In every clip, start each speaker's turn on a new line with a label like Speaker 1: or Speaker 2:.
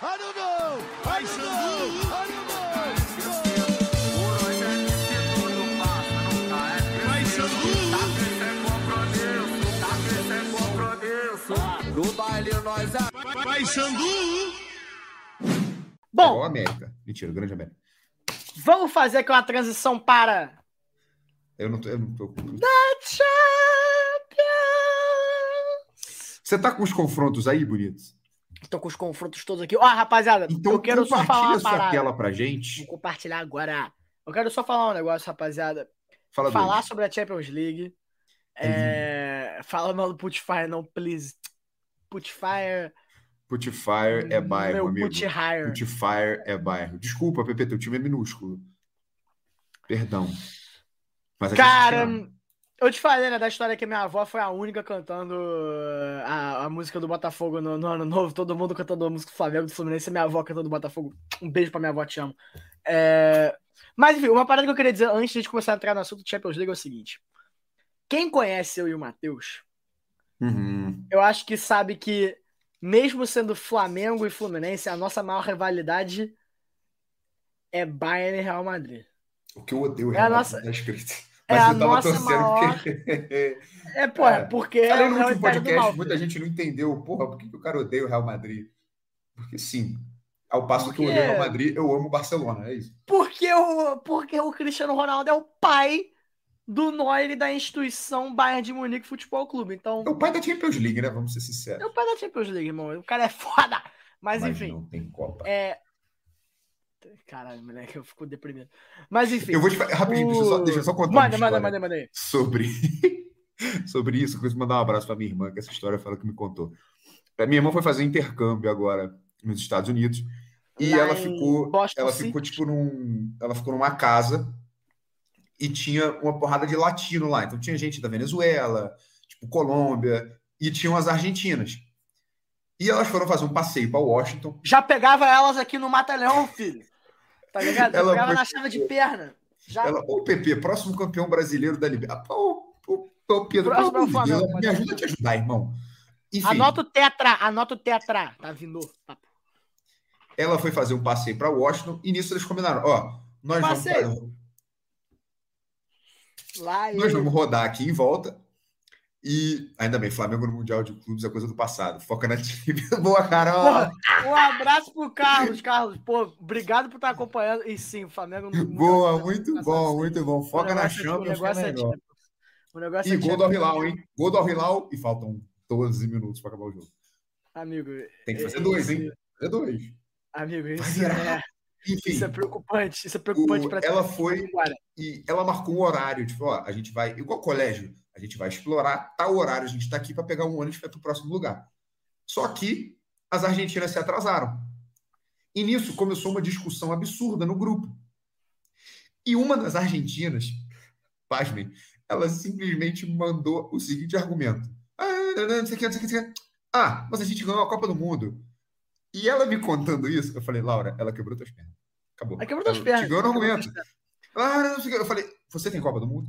Speaker 1: I don't know. I don't know. I don't know.
Speaker 2: No baile nós é
Speaker 1: Xandu.
Speaker 3: Igual
Speaker 4: Bom,
Speaker 3: a América. Mentira, grande América.
Speaker 4: vamos fazer aqui uma transição para
Speaker 3: Eu não tô. Eu não tô... Você tá com os confrontos aí, bonitos?
Speaker 4: Tô com os confrontos todos aqui. Ó, rapaziada,
Speaker 3: Então
Speaker 4: eu quero só falar uma parada.
Speaker 3: tela pra gente.
Speaker 4: Vou compartilhar agora. Eu quero só falar um negócio, rapaziada.
Speaker 3: Fala
Speaker 4: falar
Speaker 3: dois.
Speaker 4: sobre a Champions League. É... Fala mal do Putfire, não, please. Putfire.
Speaker 3: Putfire é bairro,
Speaker 4: meu
Speaker 3: amigo.
Speaker 4: Putfire.
Speaker 3: Putfire é bairro. Desculpa, Pepe, teu time é minúsculo. Perdão. Mas te
Speaker 4: Cara. Eu te falei, né, da história que minha avó foi a única cantando a, a música do Botafogo no, no ano novo, todo mundo cantando a música do Flamengo, do Fluminense, minha avó cantando do Botafogo. Um beijo pra minha avó, te amo. É, Mas, enfim, uma parada que eu queria dizer antes de a gente começar a entrar no assunto do Champions League é o seguinte. Quem conhece eu e o Matheus,
Speaker 3: Uhum.
Speaker 4: eu acho que sabe que, mesmo sendo Flamengo e Fluminense, a nossa maior rivalidade é Bayern e Real Madrid.
Speaker 3: O que eu odeio
Speaker 4: É a
Speaker 3: realmente
Speaker 4: nossa-
Speaker 3: tá escrito.
Speaker 4: É
Speaker 3: Mas
Speaker 4: a
Speaker 3: eu tava torcendo
Speaker 4: maior-
Speaker 3: porque.
Speaker 4: É, porra,
Speaker 3: É.
Speaker 4: porque é,
Speaker 3: Falei
Speaker 4: é
Speaker 3: no último podcast, muita gente não entendeu. Porra, por que, que o cara odeia o Real Madrid? Porque sim. Ao passo que eu
Speaker 4: Porque-
Speaker 3: odeio o Real Madrid, eu amo o Barcelona, é isso.
Speaker 4: Porque o, porque o Cristiano Ronaldo é o pai do Neuer da instituição Bayern de Munique Futebol Clube. Então,
Speaker 3: É o pai da Champions League, né? Vamos ser
Speaker 4: é
Speaker 3: sinceros.
Speaker 4: o pai da Champions League, irmão. O cara é foda. Mas,
Speaker 3: Mas
Speaker 4: enfim,
Speaker 3: não tem Copa.
Speaker 4: é. Caralho, moleque, eu fico deprimido. Mas enfim.
Speaker 3: Eu vou te rapidinho, deixa eu só, deixa eu só contar
Speaker 4: Manda, manda, manda, manda aí.
Speaker 3: sobre sobre isso. Eu quis mandar um abraço para minha irmã, que essa história foi ela que me contou. A minha irmã foi fazer intercâmbio agora nos Estados Unidos e
Speaker 4: Lá
Speaker 3: ela ficou,
Speaker 4: Boston
Speaker 3: ela
Speaker 4: City.
Speaker 3: ficou tipo num, ela ficou numa casa e tinha uma porrada de latino lá. Então tinha gente da Venezuela, tipo Colômbia e tinham as argentinas. E elas foram fazer um passeio para Washington.
Speaker 4: Já pegava elas aqui no Mata-Leão, filho. Tá ligado?
Speaker 3: Ela
Speaker 4: pegava
Speaker 3: foi-
Speaker 4: na chave de perna. Já
Speaker 3: Ela, ô PP, próximo campeão brasileiro da Libertadores. Ô, ô, ô, Pedro,
Speaker 4: Próximo
Speaker 3: pelo amor de me ajuda a te ajudar, irmão. Enfim,
Speaker 4: Anota o tetra, anota o tetra. Tá vindo. Papo.
Speaker 3: ela foi fazer um passeio para Washington e nisso eles combinaram: ó, nós vamos,
Speaker 4: Passeio. Lá
Speaker 3: nós
Speaker 4: ele-
Speaker 3: vamos rodar aqui em volta. E ainda bem, Flamengo no Mundial de Clubes é coisa do passado. Foca na time. Boa, Carol.
Speaker 4: Porra, um abraço pro Carlos, Carlos. Pô, obrigado por estar acompanhando. E sim, o Flamengo no
Speaker 3: Boa,
Speaker 4: Mundial,
Speaker 3: muito
Speaker 4: passado,
Speaker 3: bom,
Speaker 4: sim.
Speaker 3: muito bom. Foca na
Speaker 4: é-
Speaker 3: Champions.
Speaker 4: O negócio é
Speaker 3: é.
Speaker 4: Champions. O negócio
Speaker 3: E
Speaker 4: é
Speaker 3: gol do. Al-Hilal, hein? Gol do e faltam 12 minutos para acabar o jogo.
Speaker 4: Amigo.
Speaker 3: Tem que fazer
Speaker 4: é-
Speaker 3: dois,
Speaker 4: esse-
Speaker 3: hein? Fazer dois.
Speaker 4: Amigo, isso é,
Speaker 3: Enfim.
Speaker 4: isso é preocupante. Isso é preocupante pra
Speaker 3: ela foi- e ela marcou um horário, tipo, ó, a gente vai, igual colégio, a gente vai explorar tal horário, a gente está aqui para pegar um ônibus para o próximo lugar. Só que as argentinas se atrasaram. E nisso começou uma discussão absurda no grupo. E uma das argentinas, pasmem, ela simplesmente mandou o seguinte argumento. Ah, não, sei o que, não sei o que, não sei o que. Ah, mas a gente ganhou a Copa do Mundo. E ela me contando isso, eu falei, Laura, ela quebrou tuas pernas. Acabou.
Speaker 4: Ela quebrou tuas pernas.
Speaker 3: Ganhou no argumento. Ah, não sei o que. Eu falei, você tem Copa do Mundo?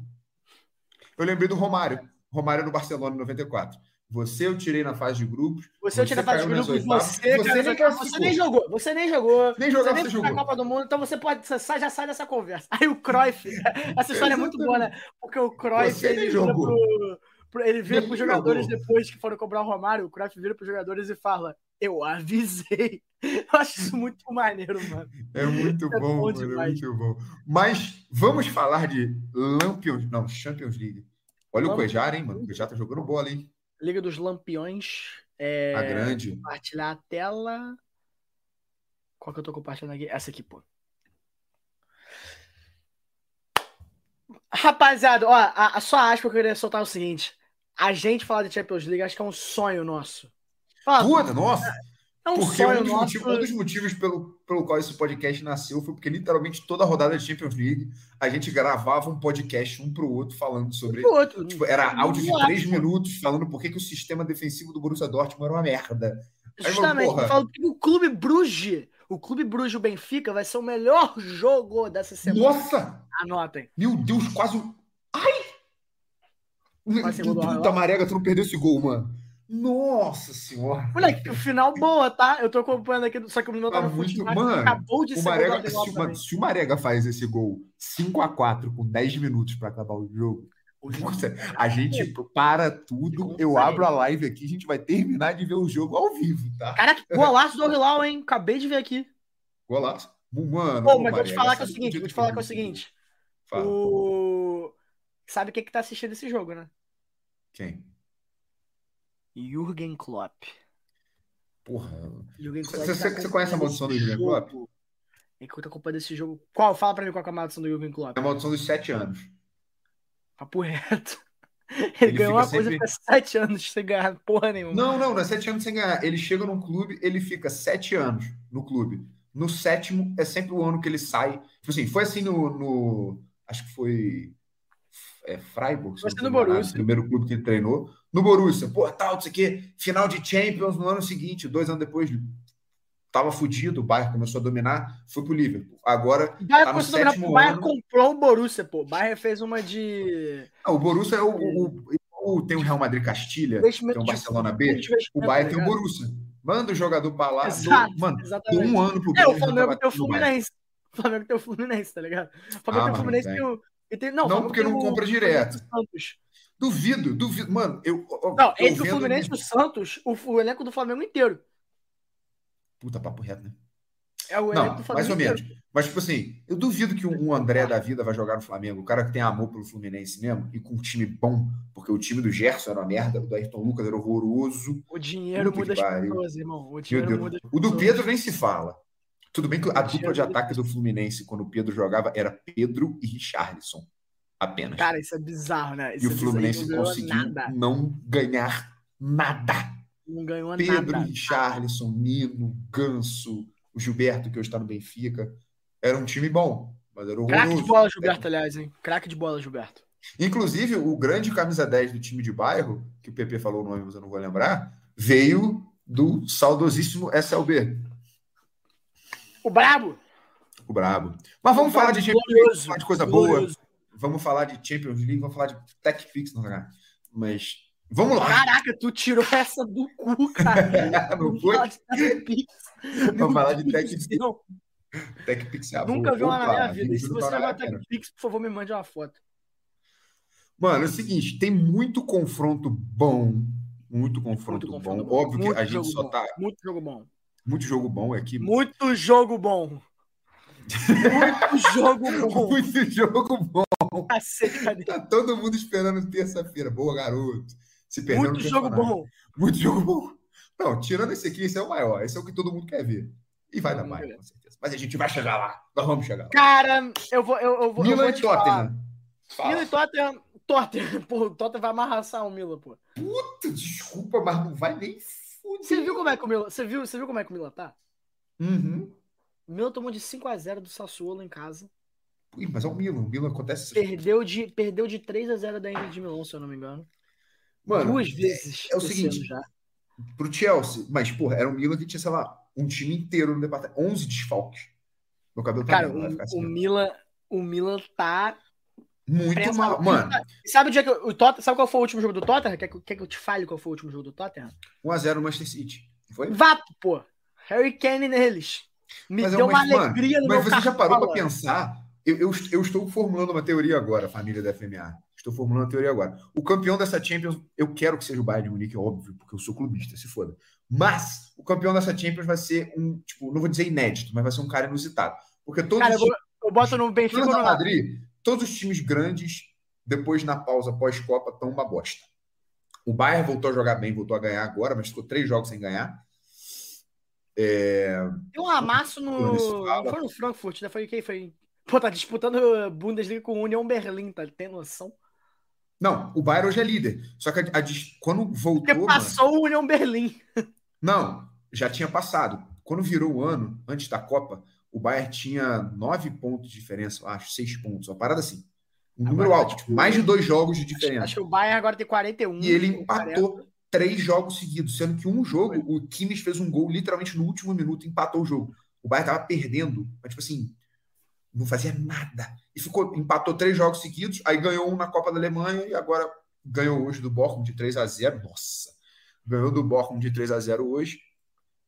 Speaker 3: Eu lembrei do Romário. Romário no Barcelona em 94. Você eu tirei na fase de grupos.
Speaker 4: Você, tira fase de
Speaker 3: caiu nas
Speaker 4: grupo,
Speaker 3: oitavas,
Speaker 4: você,
Speaker 3: você
Speaker 4: cara,
Speaker 3: nem
Speaker 4: você,
Speaker 3: classificou.
Speaker 4: nem jogou. Você nem jogou.
Speaker 3: Nem
Speaker 4: Você nem
Speaker 3: você
Speaker 4: na
Speaker 3: jogou.
Speaker 4: Copa do Mundo, então você pode. Você sai- já sai dessa conversa. Aí o Cruyff. Essa história é muito boa, né? Porque o Cruyff.
Speaker 3: Você
Speaker 4: ele vira,
Speaker 3: jogou.
Speaker 4: pro, pro- ele vira pros jogadores
Speaker 3: jogou.
Speaker 4: depois que foram cobrar o Romário. O Cruyff vira pros jogadores e fala: Eu avisei. Eu acho isso muito maneiro, mano.
Speaker 3: É muito
Speaker 4: É
Speaker 3: bom,
Speaker 4: bom
Speaker 3: mano, é muito bom. Mas vamos falar de Lampions, não, Champions League. Olha o. Cuejar, hein, mano? O Cuejar tá jogando bola, hein?
Speaker 4: Liga dos Lampiões. É,
Speaker 3: A grande.
Speaker 4: Compartilhar a tela. Qual que eu tô compartilhando aqui? Essa aqui, pô. Rapaziada, ó, a, a sua aspa que eu queria soltar é o seguinte. A gente falar de Champions League acho que é um sonho nosso. Fala,
Speaker 3: Puta, nossa!
Speaker 4: É um
Speaker 3: Porque
Speaker 4: sonho
Speaker 3: um dos,
Speaker 4: nosso.
Speaker 3: motivos, um dos motivos pelo, pelo qual esse podcast nasceu foi porque literalmente toda a rodada de Champions League a gente gravava um podcast um pro outro falando sobre.
Speaker 4: outro.
Speaker 3: Tipo, era áudio de três minutos falando por que, que o sistema defensivo do Borussia Dortmund era uma merda. Aí,
Speaker 4: Justamente, eu falo que o Clube Bruges, o Clube Bruges o Benfica vai ser o melhor jogo dessa semana.
Speaker 3: Nossa!
Speaker 4: Anotem.
Speaker 3: Meu Deus, quase. Ai! Puta marega, tu não perdeu esse gol, mano. Nossa senhora.
Speaker 4: Moleque, o final boa, tá? Eu tô acompanhando aqui, só que o meu tá,
Speaker 3: Tá
Speaker 4: no
Speaker 3: muito-
Speaker 4: futebol,
Speaker 3: mano,
Speaker 4: acabou de
Speaker 3: O
Speaker 4: ser gol do
Speaker 3: Marega, se, se o Marega faz esse gol 5x4 com 10 minutos pra acabar o jogo, puta, a gente para tudo. Eu abro a live aqui, a gente vai terminar de ver o jogo ao vivo, tá?
Speaker 4: Caraca, golaço do Hilal, hein? Acabei de ver aqui.
Speaker 3: Golaço. Mano,
Speaker 4: Pô, mas vou te
Speaker 3: Marega
Speaker 4: falar que é o seguinte, vou te falar que é o seguinte.
Speaker 3: Fala.
Speaker 4: O... Sabe quem que tá assistindo esse jogo, né?
Speaker 3: Quem?
Speaker 4: Jürgen Klopp.
Speaker 3: Porra.
Speaker 4: Jürgen
Speaker 3: Você-
Speaker 4: Klopp
Speaker 3: você-
Speaker 4: tá
Speaker 3: você conhece a maldição do Jürgen. Klopp?
Speaker 4: É que eu tô acompanhando esse jogo. Qual? Fala pra mim qual é a maldição do Jürgen Klopp.
Speaker 3: É a maldição dos 7 anos.
Speaker 4: Papo reto. Ele,
Speaker 3: Ele
Speaker 4: ganhou uma coisa
Speaker 3: sempre-
Speaker 4: por sete anos sem ganhar porra nenhuma.
Speaker 3: Não, não, não é 7 anos sem ganhar. Ele chega num clube, ele fica 7 anos no clube. No sétimo é sempre o ano que ele sai. Tipo assim, foi assim no. no- acho que foi. É, Freiburg,
Speaker 4: Foi assim no Borussia.
Speaker 3: o primeiro clube que ele treinou. No Borussia, pô, tal, não sei o quê. Final de Champions no ano seguinte, dois anos depois, tava fudido, o Bayern começou a dominar, foi pro Liverpool. Agora,
Speaker 4: O Bayern,
Speaker 3: Tá no
Speaker 4: a dominar,
Speaker 3: sétimo
Speaker 4: o Bayern comprou o Borussia, pô. O Bayern fez uma de.
Speaker 3: ah, o Borussia é o, o- o- Tem o Real Madrid Castilha,
Speaker 4: investimento
Speaker 3: tem o Barcelona B. O Bayern
Speaker 4: tá
Speaker 3: tem o? Borussia. Manda o jogador pra lá.
Speaker 4: Exato,
Speaker 3: dou- mano, um ano pro
Speaker 4: É, o Flamengo tem o. Fluminense. O Flamengo tem o Fluminense, tá ligado? O Flamengo
Speaker 3: Ah,
Speaker 4: tem o Fluminense
Speaker 3: não
Speaker 4: tem o. e tem- Não,
Speaker 3: Não, porque não compra direto.
Speaker 4: Santos.
Speaker 3: Duvido, duvido. Mano, eu.
Speaker 4: Não,
Speaker 3: eu
Speaker 4: entre o Fluminense e o Santos, o, o elenco do Flamengo inteiro.
Speaker 3: Puta, papo reto, né?
Speaker 4: É o elenco
Speaker 3: Não,
Speaker 4: do Flamengo
Speaker 3: mais ou
Speaker 4: inteiro.
Speaker 3: menos. Mas, tipo assim, eu duvido que um, André da vida vai jogar no Flamengo. O cara que tem amor pelo Fluminense mesmo e com um time bom, porque o time do Gerson era uma merda, o do Ayrton Lucas era horroroso.
Speaker 4: O dinheiro muda as pessoas, irmão. O dinheiro muda
Speaker 3: O do. Pedro nem se fala. Tudo bem que a dupla de ataque do Fluminense, quando o Pedro jogava, era Pedro e Richarlison. Apenas.
Speaker 4: Cara, isso é bizarro, né?
Speaker 3: e
Speaker 4: Isso
Speaker 3: o
Speaker 4: é bizarro.
Speaker 3: Fluminense conseguiu
Speaker 4: nada.
Speaker 3: não ganhar nada.
Speaker 4: Não ganhou
Speaker 3: Pedro,
Speaker 4: nada.
Speaker 3: Richarlison, Nino, Ganso, o Gilberto, que hoje está no Benfica. Era um time bom, mas era
Speaker 4: Craque
Speaker 3: horroroso.
Speaker 4: de bola, Gilberto, aliás, hein? Craque de bola, Gilberto.
Speaker 3: Inclusive, o grande camisa 10 do time de bairro, que o PP falou o nome, mas eu não vou lembrar, veio do saudosíssimo SLB,
Speaker 4: O Brabo.
Speaker 3: o Brabo. Mas vamos
Speaker 4: O
Speaker 3: falar de de coisa boa. Vamos falar de Champions League, vamos falar de TechPix, não, cara. Mas vamos lá.
Speaker 4: Caraca, tu tirou essa do cu, cara.
Speaker 3: Não foi? Vamos falar de TechPix.
Speaker 4: do céu.
Speaker 3: TechPix é a
Speaker 4: Nunca vi uma na minha vida. E se você levar
Speaker 3: pena.
Speaker 4: TechPix, por favor, me mande uma foto.
Speaker 3: Mano, é o seguinte, tem muito confronto bom, muito confronto,
Speaker 4: Muito
Speaker 3: bom.
Speaker 4: confronto
Speaker 3: Óbvio
Speaker 4: Muito
Speaker 3: que a gente só
Speaker 4: bom.
Speaker 3: tá
Speaker 4: Muito jogo bom.
Speaker 3: muito jogo bom é aqui,
Speaker 4: Muito jogo bom. Muito jogo bom.
Speaker 3: muito jogo bom.
Speaker 4: Cacete, cadê?
Speaker 3: Tá todo mundo esperando terça-feira. Boa, garoto. Se perdeu
Speaker 4: Muito jogo bom.
Speaker 3: Muito jogo bom. Não, tirando esse aqui, esse é o maior. Esse é o que todo mundo quer ver. E vai dar mais, com certeza. Mas a gente vai chegar lá. Nós vamos chegar lá.
Speaker 4: Cara, eu vou. Eu, eu vou eu
Speaker 3: Milan
Speaker 4: vou
Speaker 3: e. Tottenham.
Speaker 4: Milan e Tottenham. Tottenham. Pô, o Tottenham vai amarraçar o Milan, pô.
Speaker 3: Puta, Desculpa, mas não vai nem fuder.
Speaker 4: Você viu como é que o Milan. Você viu, você viu como é que o Milan tá?
Speaker 3: Uhum.
Speaker 4: O Milan tomou de 5x0 do Sassuolo em casa.
Speaker 3: Ih, mas é o Milan. O Milan acontece
Speaker 4: Perdeu de, perdeu de 3x0 da Inter de Milão, se eu não me engano.
Speaker 3: Mano,
Speaker 4: Duas vezes.
Speaker 3: é o
Speaker 4: esse
Speaker 3: seguinte,
Speaker 4: já.
Speaker 3: pro Chelsea, mas, porra, era um Milan que tinha, sei lá, um time inteiro no departamento. 11 desfalques. Meu cabelo tá
Speaker 4: Cara,
Speaker 3: vai
Speaker 4: o,
Speaker 3: assim.
Speaker 4: o Milan. O Milan tá.
Speaker 3: Muito mal. Mano,
Speaker 4: Sabe o dia que o Tottenham. Sabe qual foi o último jogo do Tottenham? Quer que, quer que eu te fale qual foi o último jogo do Tottenham?
Speaker 3: 1x0 no Manchester City. Foi?
Speaker 4: Vapo, pô. Harry Kane neles. Me
Speaker 3: Mas é
Speaker 4: deu
Speaker 3: uma-
Speaker 4: uma
Speaker 3: mano,
Speaker 4: alegria no
Speaker 3: Mas
Speaker 4: meu
Speaker 3: você já parou para pensar? Eu, eu, eu estou formulando uma teoria agora, família da FMA. Estou formulando uma teoria agora. O campeão dessa Champions, eu quero que seja o Bayern de Munique, é óbvio, porque eu sou clubista, se foda. Mas o campeão dessa Champions vai ser um, tipo, não vou dizer inédito, mas vai ser um cara inusitado. Porque todos
Speaker 4: Cara, eu,
Speaker 3: os
Speaker 4: vou- eu boto no Benfica
Speaker 3: times
Speaker 4: no
Speaker 3: Madrid, todos os times grandes, depois na pausa pós-Copa, estão uma bosta. O Bayern voltou a jogar bem, voltou a ganhar agora, mas ficou três jogos sem ganhar.
Speaker 4: Tem um amasso no. Não foi no Frankfurt, né? Foi quem foi? Pô, tá disputando Bundesliga com o União Berlim, tá? Tem noção?
Speaker 3: Não, o Bayern hoje é líder. Só que a- a quando voltou.
Speaker 4: Porque
Speaker 3: mano,
Speaker 4: passou o União Berlim.
Speaker 3: Não, já tinha passado. Quando virou o ano, antes da Copa, o Bayern tinha nove pontos de diferença, acho, seis pontos, uma parada assim. Um
Speaker 4: Agora
Speaker 3: número
Speaker 4: tá,
Speaker 3: alto,
Speaker 4: tipo,
Speaker 3: mais de dois jogos de diferença.
Speaker 4: acho que o Bayern agora tem 41.
Speaker 3: E ele
Speaker 4: ou
Speaker 3: empatou
Speaker 4: 40.
Speaker 3: três jogos seguidos, sendo que um jogo, o Kimmich fez um gol literalmente no último minuto, empatou o jogo. O Bayern tava perdendo, mas tipo assim, não fazia nada. E ficou, empatou três jogos seguidos, aí ganhou um na Copa da Alemanha e agora ganhou hoje do Bochum de 3 a 0 Nossa! ganhou do Borrom de 3 a 0 hoje.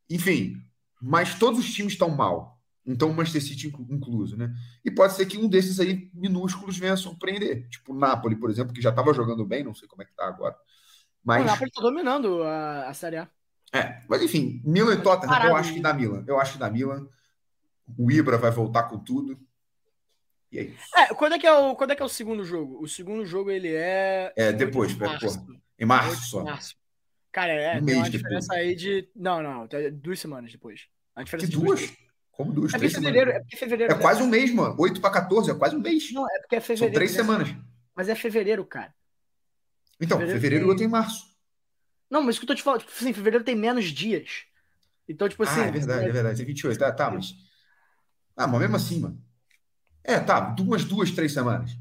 Speaker 3: Enfim, mas todos os times estão mal. Então, o Manchester City incluso, né? E pode ser que um desses aí minúsculos venha a surpreender. Tipo o Napoli, por exemplo, que já estava jogando bem, não sei como é que tá agora. Mas...
Speaker 4: O Napoli está dominando a, a Série A.
Speaker 3: É, mas enfim, Milan e Tottenham, Parado, eu acho que dá Milan. Eu acho que dá Milan. O Ibra vai voltar com tudo. E é isso.
Speaker 4: É, quando é que é o, quando é, que é o segundo jogo? O segundo jogo ele é.
Speaker 3: É, depois, de março. Porra, em março só. Março.
Speaker 4: Cara, é, um tem uma diferença depois. aí de. Não, não, duas semanas depois.
Speaker 3: A diferença que duas? duas? Como duas?
Speaker 4: É três fevereiro, semanas. É, fevereiro,
Speaker 3: é quase um mês, mano. 8 para 14, é quase um mês.
Speaker 4: Não, é porque é fevereiro.
Speaker 3: São três né? semanas.
Speaker 4: Mas é fevereiro, cara.
Speaker 3: Então, fevereiro, fevereiro tem... outro em março.
Speaker 4: Não, mas o que eu tô te falando, tipo assim, fevereiro tem menos dias. Então, tipo assim. Ah,
Speaker 3: é verdade, é verdade. Tem 28. Tá, tá, mas. Ah, mas mesmo assim, mano. É, tá, umas duas, três semanas.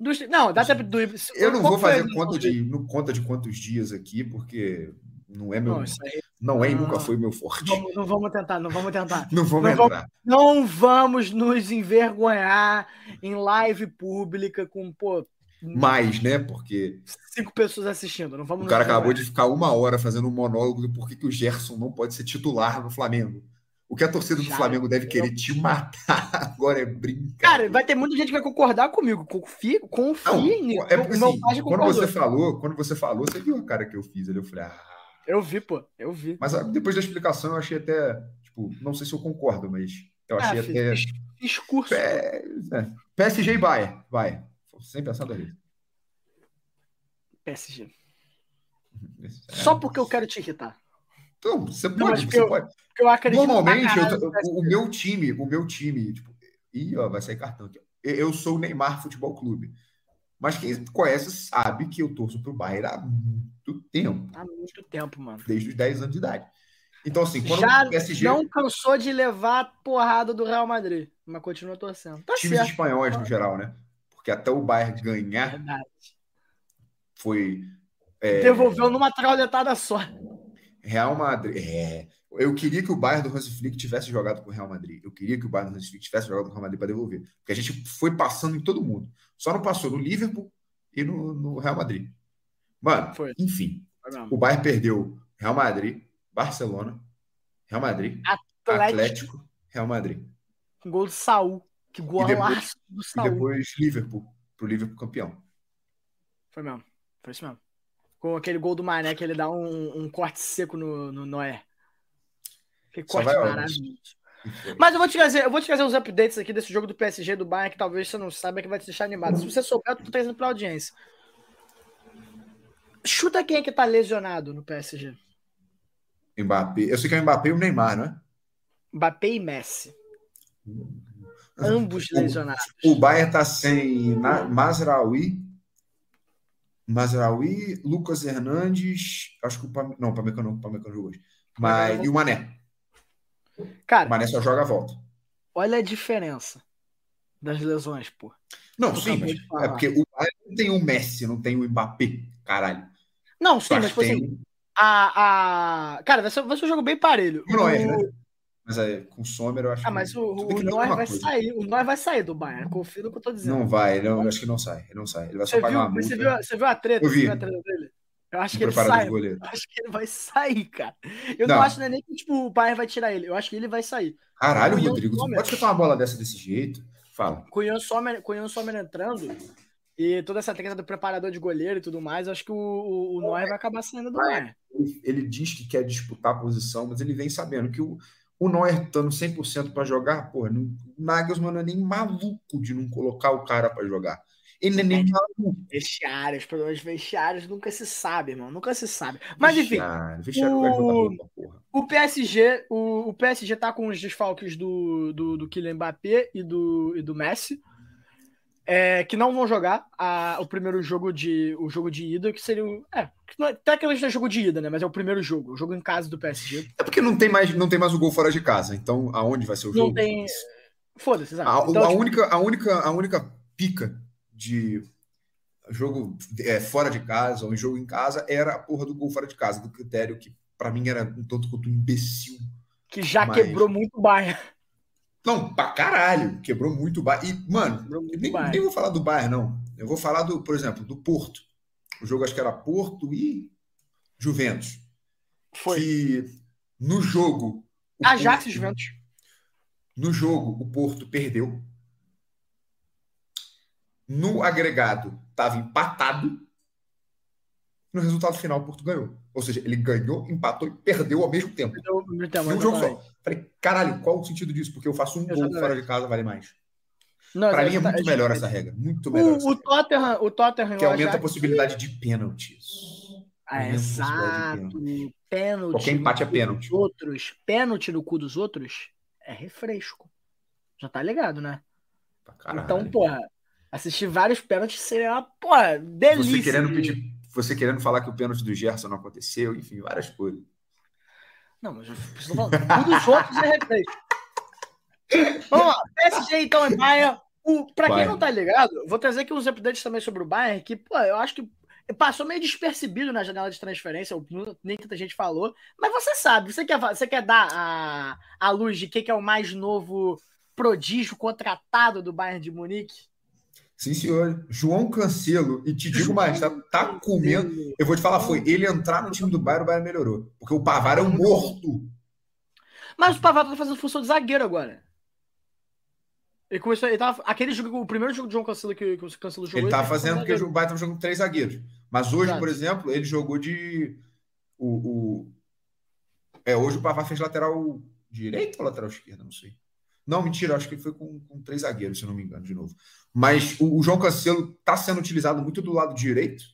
Speaker 4: Duas, não, dá tempo do.
Speaker 3: Eu não vou fazer conta de, no, conta de quantos dias aqui, porque não é meu. Não, aí... não é e nunca foi meu forte.
Speaker 4: Não, não, vamos tentar, não vamos tentar.
Speaker 3: não vamos não entrar.
Speaker 4: Vamos, não vamos nos envergonhar em live pública com, pô,
Speaker 3: mais, né? Porque.
Speaker 4: Cinco pessoas assistindo, não vamos.
Speaker 3: O cara acabou de ficar uma hora fazendo um monólogo do porquê que o Gerson não pode ser titular no Flamengo. O que a torcida do Já, Flamengo deve querer te matar agora é brincadeira.
Speaker 4: Cara, vai ter muita gente que vai concordar comigo. Confie, confie
Speaker 3: nisso. É porque, assim, quando você falou, quando você falou, você viu a cara que eu fiz ali. Eu falei, ah.
Speaker 4: Eu vi, pô, eu vi.
Speaker 3: Mas ah, depois da explicação, eu achei até. Tipo, não sei se eu concordo, mas eu achei ah, até.
Speaker 4: Discurso.
Speaker 3: É, PSG e Bayern, vai. Sem pensar da vez.
Speaker 4: PSG. É, Só porque eu quero te irritar.
Speaker 3: Então, você pode. Não, você
Speaker 4: eu,
Speaker 3: pode.
Speaker 4: Eu
Speaker 3: Normalmente, eu, o, o, meu time, o meu time, tipo, ih, ó, vai sair cartão aqui. Eu sou o Neymar Futebol Clube. Mas quem conhece sabe que eu torço pro Bayern há muito tempo.
Speaker 4: Há muito tempo, mano.
Speaker 3: Desde os 10 anos de idade. Então, assim, quando
Speaker 4: Já o PSG. Não cansou de levar a porrada do Real Madrid, mas continua torcendo. Tá
Speaker 3: times
Speaker 4: certo.
Speaker 3: espanhóis, no geral, né? Porque até o Bayern ganhar. Verdade. Foi.
Speaker 4: É... Devolveu numa trauletada só.
Speaker 3: Real Madrid. É. Eu queria que o Bayern do Hansi Flick tivesse jogado com o Real Madrid. Eu queria que o Bayern do Hansi Flick tivesse jogado com o Real Madrid para devolver. Porque a gente foi passando em todo mundo. Só não passou no Liverpool e no, no Real Madrid. Mano, foi. enfim. Foi o Bayern perdeu Real Madrid, Barcelona, Real Madrid, Atlético, Atlético Real Madrid.
Speaker 4: Gol do Saul. Que golaço do Saul.
Speaker 3: E depois Liverpool, pro Liverpool campeão.
Speaker 4: Foi mesmo. Foi isso mesmo. Com aquele gol do Mané que ele dá um, um corte seco no, no Noé. Que corte maravilhoso. Mas eu vou te trazer, eu vou te trazer os updates aqui desse jogo do PSG do Bayern que talvez você não saiba que vai te deixar animado. Se você souber, eu tô trazendo pra audiência. Chuta quem é que tá lesionado no PSG.
Speaker 3: Mbappé. Eu sei que é o Mbappé e o Neymar, não é?
Speaker 4: Mbappé e Messi. Ambos lesionados.
Speaker 3: O, o Bayern tá sem Mazraoui, Mazraoui, Lucas Hernandes, acho que o Pam... não, o Pamecano não, o Pamecano jogou hoje. Mas e o Mané.
Speaker 4: Cara,
Speaker 3: o Mané só joga a volta.
Speaker 4: Olha a diferença das lesões, pô.
Speaker 3: Não, sim, mas é porque o Bayern não tem o Messi, não tem o Mbappé, caralho.
Speaker 4: Não, sim, mas tipo assim, a, a... Cara, vai ser, vai ser um jogo bem parelho.
Speaker 3: Não é, né? Mas aí, com o Sommer, eu acho
Speaker 4: Ah, mas o, o Neuer vai coisa. sair. O Neuer vai sair do Bayern. Confio no que eu tô dizendo.
Speaker 3: Não vai, não, eu acho que não sai. Ele não sai. Ele vai só você pagar viu, uma multa.
Speaker 4: Você viu, você viu a treta?
Speaker 3: Eu vi.
Speaker 4: a treta dele? Eu acho que ele sai. Eu acho que ele vai sair, cara. Eu não, não acho nem que tipo, o Bayern vai tirar ele. Eu acho que ele vai sair.
Speaker 3: Caralho, Rodrigo, Sommer, pode chutar uma bola dessa desse jeito? Fala.
Speaker 4: Com Sommer, Sommer entrando e toda essa treta do preparador de goleiro e tudo mais, acho que o, o, o Neuer vai acabar saindo do Bayern.
Speaker 3: Ele, ele diz que quer disputar a posição, mas ele vem sabendo que o o Neuer estando 100% para jogar, porra, o Nagelsmann não é nem maluco de não colocar o cara para jogar. Ele não é nem maluco.
Speaker 4: Vestiários, problemas vestiários, nunca se sabe, irmão. Nunca se sabe. Mas enfim.
Speaker 3: Vestiário,
Speaker 4: o... Roupa, o PSG, o, o PSG tá com os desfalques do, do, do Kylian Mbappé e do, e do Messi é, que não vão jogar a, o primeiro jogo de o jogo de ida, que seria o. É, não é, tecnicamente não é jogo de ida, né? Mas é o primeiro jogo, o jogo em casa do PSG.
Speaker 3: É porque não tem mais, não tem mais o gol fora de casa. Então, aonde vai ser o jogo?
Speaker 4: Não tem. Foda-se,
Speaker 3: exato. A, então, a tipo... única, a, única, a única pica de jogo é, fora de casa ou em jogo em casa era a porra do gol fora de casa, do critério que para mim era um tanto quanto um imbecil.
Speaker 4: Que já mas... quebrou muito o Bayern.
Speaker 3: Não, pra caralho. Quebrou muito o Bayern. E, mano, muito nem, nem, vou falar do Bayern, não. Eu vou falar, do, por exemplo, do Porto. O jogo acho que era Porto e Juventus.
Speaker 4: Foi.
Speaker 3: Que no jogo.
Speaker 4: Ajax e
Speaker 3: Porto-
Speaker 4: Juventus.
Speaker 3: No jogo, o Porto perdeu. No agregado, estava empatado. No resultado final, o Porto ganhou. Ou seja, ele ganhou, empatou e perdeu ao mesmo tempo.
Speaker 4: Então,
Speaker 3: um
Speaker 4: mas
Speaker 3: jogo só. Falei, caralho, qual o sentido disso? Porque eu faço um gol fora de casa, vale mais. Pra mim é muito melhor essa regra. Muito melhor.
Speaker 4: O, o. Tottenham, o Tottenham
Speaker 3: Que
Speaker 4: o
Speaker 3: aumenta a possibilidade de pênaltis.
Speaker 4: Ah, exato. Pênalti.
Speaker 3: Qualquer empate é pênalti.
Speaker 4: Outros, pênalti no cu dos outros é refresco. Já tá ligado, né?
Speaker 3: Caralho.
Speaker 4: Então, porra, assistir vários pênaltis seria uma, porra, delícia.
Speaker 3: Você querendo pedir, você querendo falar que o pênalti do Gerson não aconteceu, enfim, várias coisas.
Speaker 4: Não, mas eu falando, um dos outros é refresco. Vamos lá, PSG então é Bayern. O, pra quem
Speaker 3: Bayern.
Speaker 4: não tá ligado, vou trazer aqui uns updates também sobre o Bayern, que, pô, eu acho que passou meio despercebido na janela de transferência, nem tanta gente falou, mas você sabe, você quer, você quer dar a, a luz de quem que é o mais novo prodígio contratado do Bayern de Munique?
Speaker 3: Sim, senhor. João Cancelo, e te digo mais, tá, tá comendo. Eu vou te falar, foi ele entrar no time do Bayern, o Bayern melhorou. Porque o Pavar é um morto.
Speaker 4: Mas o Pavard tá fazendo função de zagueiro agora. Ele começou, ele tava, aquele jogo, o primeiro jogo de João Cancelo que, que o Cancelo jogou.
Speaker 3: Ele tá fazendo porque o Bayern tava jogando três zagueiros. Mas hoje,
Speaker 4: Exato.
Speaker 3: por exemplo, ele jogou de. O, o... É, hoje o Pavar fez lateral direito ou lateral esquerda? Não sei. Não, mentira, acho que foi com, com três zagueiros, se eu não me engano, de novo. Mas o, o João Cancelo tá sendo utilizado muito do lado direito,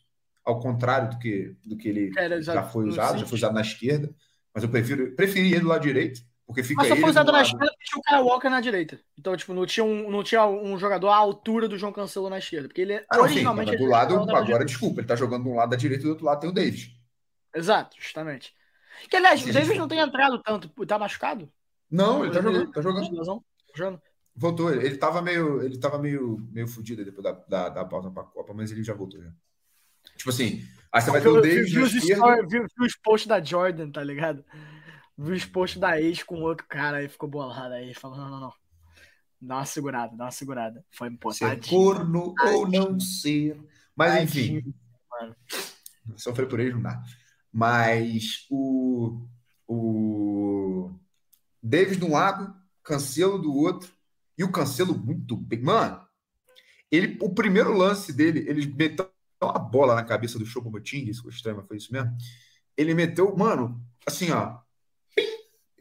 Speaker 3: ao contrário do que, do que ele
Speaker 4: Era,
Speaker 3: já foi usado, já foi usado na esquerda. Mas eu prefiro, preferi ele do lado direito, porque fica
Speaker 4: Mas só foi usado
Speaker 3: do
Speaker 4: na esquerda porque tinha o Kyle Walker na direita. Então, tipo, não tinha um, não tinha um jogador à altura do João Cancelo na esquerda. Porque ele
Speaker 3: Ah, não, sim,
Speaker 4: originalmente.
Speaker 3: tava do lado, agora,
Speaker 4: direita.
Speaker 3: desculpa, ele tá jogando de um lado da direita e do outro lado tem o Davis.
Speaker 4: Exato, justamente. Que aliás, o
Speaker 3: gente-
Speaker 4: não tem entrado tanto. Tá machucado?
Speaker 3: Não, ele tá jogando, tá jogando.
Speaker 4: Lesão? Jogando.
Speaker 3: Voltou, ele, ele tava meio, ele tava meio, meio fudido depois da, da, da pausa pra Copa, mas ele já voltou já. Tipo assim, aí você vai ter o Davis
Speaker 4: viu
Speaker 3: na
Speaker 4: os posts da Jordan, tá ligado? Viu os posts da ex com outro cara aí, ficou bolado aí, falou, não, não, não. Dá uma segurada, dá uma segurada. Foi
Speaker 3: Ser
Speaker 4: importante.
Speaker 3: corno ou não ser. Mas enfim,
Speaker 4: mano.
Speaker 3: sofrer por ele não dá. Mas o, o Davis de um lado, Cancelo do outro, e o Cancelo muito bem. Mano, ele, o primeiro lance dele, ele meteu uma bola na cabeça do Choupo-Moting, isso foi estranho, mas foi isso mesmo. Ele meteu, mano, assim, ó.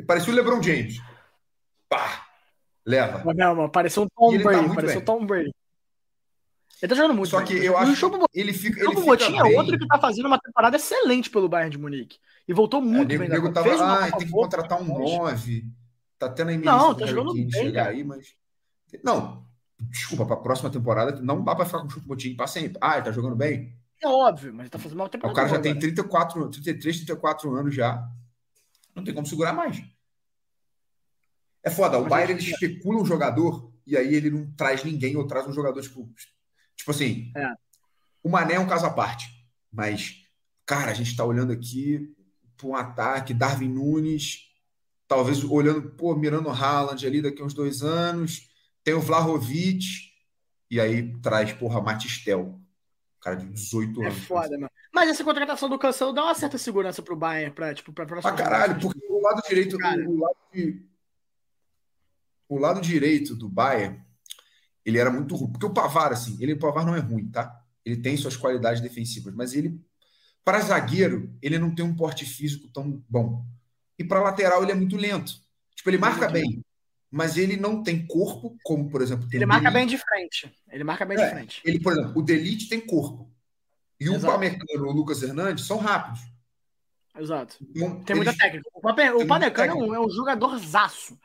Speaker 3: Parecia o LeBron James. Pá! Leva.
Speaker 4: Meu, mano, pareceu um Tom
Speaker 3: tá
Speaker 4: Brady,
Speaker 3: muito
Speaker 4: pareceu
Speaker 3: bem.
Speaker 4: Tom Brady. Ele tá jogando muito.
Speaker 3: Só
Speaker 4: bem.
Speaker 3: que eu
Speaker 4: E
Speaker 3: acho
Speaker 4: o
Speaker 3: que ele fica.
Speaker 4: O
Speaker 3: Ele fica
Speaker 4: Choupo-Moting é outro que tá fazendo uma temporada excelente pelo Bayern de Munique. E voltou
Speaker 3: É,
Speaker 4: muito
Speaker 3: nego,
Speaker 4: bem
Speaker 3: nego
Speaker 4: Copa.
Speaker 3: tava,
Speaker 4: Fez
Speaker 3: ah, tem que contratar um
Speaker 4: mas-
Speaker 3: 9. Tá tendo a iminência
Speaker 4: tá
Speaker 3: do Harry
Speaker 4: jogando bem,
Speaker 3: chegar
Speaker 4: cara.
Speaker 3: aí, mas. Não, desculpa, pra próxima temporada não dá pra ficar com o Choupo-Moting pra sempre. Ah, ele tá jogando bem?
Speaker 4: É óbvio, mas ele tá fazendo uma
Speaker 3: O
Speaker 4: temporada
Speaker 3: cara já tem
Speaker 4: agora.
Speaker 3: 34, 33, 34 anos já. Não tem como segurar mais. É foda. O Bayern
Speaker 4: ele
Speaker 3: especula um jogador e aí ele não traz ninguém ou traz um jogador tipo. Tipo assim.
Speaker 4: É.
Speaker 3: O Mané é um caso à parte. Mas, cara, a gente tá olhando aqui para um ataque, Darwin Nunes, talvez olhando, pô, mirando o Haaland ali daqui a uns dois anos. Tem o Vlahovic. E aí traz, porra, Matistel. Cara de 18
Speaker 4: É
Speaker 3: anos.
Speaker 4: foda, mano. Mas essa contratação do Cancelo dá uma certa segurança pro Bayern, pra, tipo, pra próxima
Speaker 3: Pra caralho, porque o lado direito,
Speaker 4: Cara.
Speaker 3: o lado de- o lado direito do Bayern, ele era muito ruim. Porque o Pavar, assim, ele o Pavar não é ruim, tá? Ele tem suas qualidades defensivas, mas ele, para zagueiro, ele não tem um porte físico tão bom. E para lateral, ele é muito lento. Tipo, ele marca bem, mas ele não tem corpo, como, por exemplo, tem
Speaker 4: Ele
Speaker 3: o
Speaker 4: marca
Speaker 3: Delite.
Speaker 4: bem de frente. Ele marca bem
Speaker 3: É.
Speaker 4: de frente.
Speaker 3: Ele, por exemplo, o Delite tem corpo. E o
Speaker 4: Exato.
Speaker 3: Pamecano e o Lucas Hernandes são rápidos.
Speaker 4: Exato.
Speaker 3: Então,
Speaker 4: Tem muita
Speaker 3: eles-
Speaker 4: técnica. O, Pape- o
Speaker 3: muita
Speaker 4: Pamecano é um, é um jogador zaço.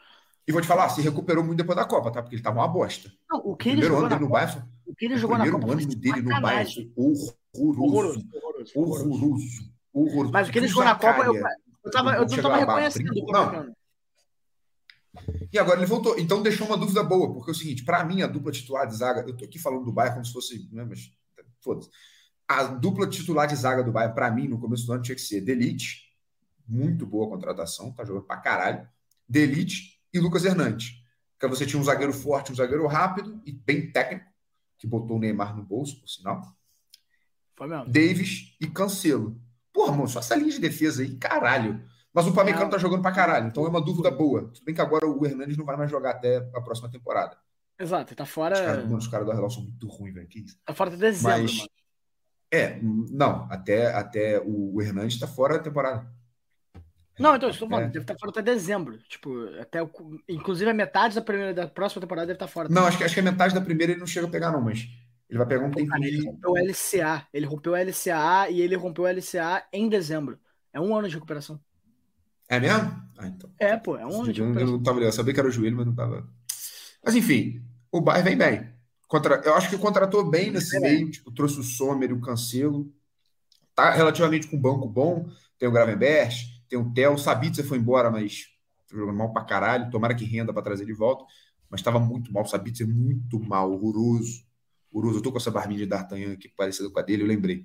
Speaker 3: E vou te falar, se recuperou muito depois da Copa, tá? Porque ele tava uma bosta.
Speaker 4: Não, o
Speaker 3: O
Speaker 4: que ele
Speaker 3: primeiro
Speaker 4: jogou
Speaker 3: ano
Speaker 4: na
Speaker 3: dele no
Speaker 4: Copa,
Speaker 3: Bayern,
Speaker 4: o que ele
Speaker 3: o
Speaker 4: jogou na Copa
Speaker 3: ano
Speaker 4: foi
Speaker 3: dele no. Bayern foi horroroso.
Speaker 4: Horroroso, horroroso.
Speaker 3: Horroroso. Horroroso.
Speaker 4: Mas o que ele
Speaker 3: O
Speaker 4: jogou na Copa, eu, eu, tava, eu não tava reconhecendo o.
Speaker 3: Não. E agora ele voltou. Então deixou uma dúvida boa, porque é o seguinte, para mim a dupla titular de zaga, eu tô aqui falando do Bayern como se fosse, né, mas foda-se. A dupla titular de zaga do Bayern para mim no começo do ano tinha que ser Delite, muito boa contratação, tá jogando pra caralho. Delite e Lucas Hernandes. Que você tinha um zagueiro forte, um zagueiro rápido e bem técnico, que botou o Neymar no bolso, por sinal.
Speaker 4: Foi mesmo.
Speaker 3: Davis e Cancelo. Porra, mano, só essa linha de defesa aí, caralho. Mas o Pamecano tá jogando pra caralho, então é uma dúvida boa. Tudo bem que agora o Hernandes não vai mais jogar até a próxima temporada.
Speaker 4: Exato, tá fora.
Speaker 3: Os caras, mano, os caras da relação são muito ruins, velho. Que isso?
Speaker 4: Tá fora de dezembro,
Speaker 3: Mas-
Speaker 4: mano.
Speaker 3: É, não, até, até o Hernandes tá fora da temporada.
Speaker 4: Não, então, estou falando,
Speaker 3: É.
Speaker 4: deve estar fora até dezembro. Tipo, até o... inclusive a metade da primeira da próxima temporada deve estar fora.
Speaker 3: Não, acho que, acho que a metade da primeira ele não chega a pegar, não, mas ele vai pegar um
Speaker 4: cara, ele rompeu o LCA. Ele rompeu o LCA e ele rompeu o LCA em dezembro. É um ano de recuperação.
Speaker 3: É mesmo? Ah, então.
Speaker 4: É, pô, é um ano de
Speaker 3: Eu, eu
Speaker 4: recuperação.
Speaker 3: não tava ligado. Eu sabia que era o joelho, mas não tava. Mas enfim, o Bayern vem bem. Contra... Eu acho que contratou bem nesse
Speaker 4: bem.
Speaker 3: meio, tipo, trouxe o Sommer e o Cancelo. Tá relativamente com um banco bom. Tem o Gravenberch, tem o Theo. O Sabitzer foi embora, mas jogando mal pra caralho. Tomara que renda pra trazer de volta. Mas estava muito mal. O Sabitzer muito mal, horroroso. Horroroso. Eu tô com essa barbinha de D'Artagnan aqui parecida com a dele, eu lembrei.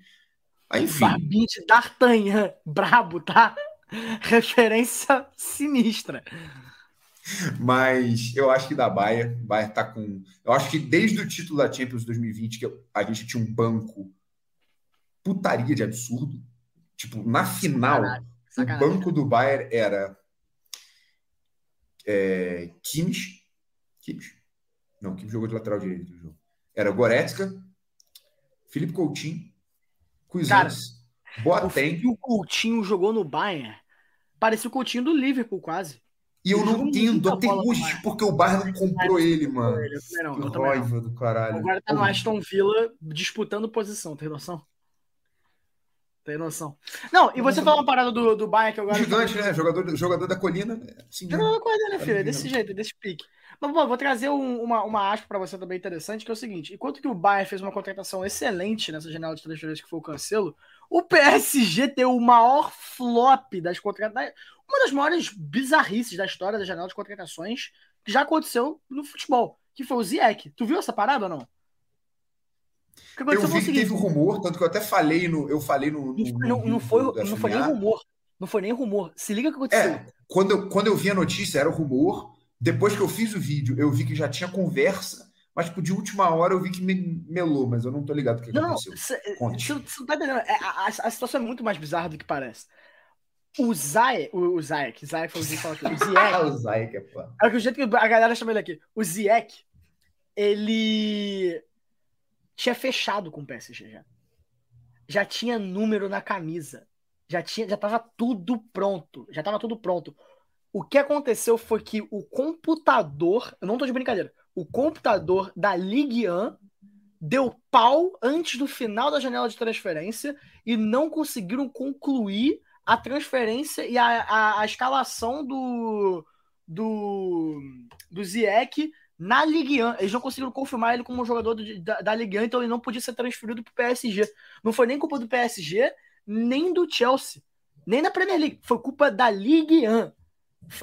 Speaker 3: Aí, enfim.
Speaker 4: Barbinha de D'Artagnan, brabo, tá? Referência sinistra.
Speaker 3: Mas eu acho que da Bayern, Bayern tá com. Eu acho que desde o título da Champions 2020, que a gente tinha um banco putaria de absurdo. Tipo, na final,
Speaker 4: Sacanagem,
Speaker 3: o banco do Bayern era é, Kimmich. Kimmich? Não, Kimmich jogou de lateral direito no jogo. Era Goretzka, Felipe Coutinho, Cuisance,
Speaker 4: O
Speaker 3: Boateng.
Speaker 4: que o Coutinho jogou no Bayern parecia o Coutinho do Liverpool, quase.
Speaker 3: E eu
Speaker 4: ele
Speaker 3: não entendo até hoje porque o Bayern não comprou ele, mano.
Speaker 4: Eu também não,
Speaker 3: Que raiva do caralho.
Speaker 4: Agora tá no. Aston Villa disputando posição, tem noção? Tem noção. Não, e você falou uma parada do, do Bayern que agora.
Speaker 3: Gigante, né? Jogador, jogador da colina. é Assim,
Speaker 4: Jogador da coisa, né, filho? É desse jeito, desse pique. Mas, bom, vou trazer um- uma, uma aspa pra você também interessante, que é o seguinte: enquanto que o Bayern fez uma contratação excelente nessa janela de transferências que foi o Cancelo, o PSG tem o maior flop das contratações. Uma das maiores bizarrices da história da janela de contratações que já aconteceu no futebol, que foi o Ziyech. Tu viu essa parada ou não? O
Speaker 3: Eu vi
Speaker 4: o
Speaker 3: que teve um rumor, tanto que eu até falei no. Eu falei no. no-
Speaker 4: não, não, não foi, não foi nem rumor. Não foi nem rumor. Se liga o que aconteceu.
Speaker 3: É, quando eu, quando eu vi a notícia, era rumor. Depois que eu fiz o vídeo, eu vi que já tinha conversa, mas tipo, de última hora eu vi que me melou, mas eu não tô ligado o que
Speaker 4: Não, não,
Speaker 3: aconteceu.
Speaker 4: cê-
Speaker 3: Conte.
Speaker 4: Você não tá entendendo. É, a, a- a situação é muito mais bizarra do que parece. O Zayek, o, o Zayek, Zayek foi o que falou aqui, o Ziyech,
Speaker 3: o Zay, que é foda.
Speaker 4: é o jeito que a galera chama ele aqui. O Ziyech, ele tinha fechado com o PSG já. Já tinha número na camisa. Já tinha, já tava tudo pronto. Já tava tudo pronto. O que aconteceu foi que o computador, eu não tô de brincadeira, o computador da Ligue 1 deu pau antes do final da janela de transferência e não conseguiram concluir a transferência e a, a, a escalação do, do, do Ziyech na Ligue 1. Eles não conseguiram confirmar ele como um jogador do- da, da Ligue 1, então ele não podia ser transferido pro PSG. Não foi nem culpa do PSG, nem do Chelsea, nem da Premier League. Foi culpa da Ligue 1.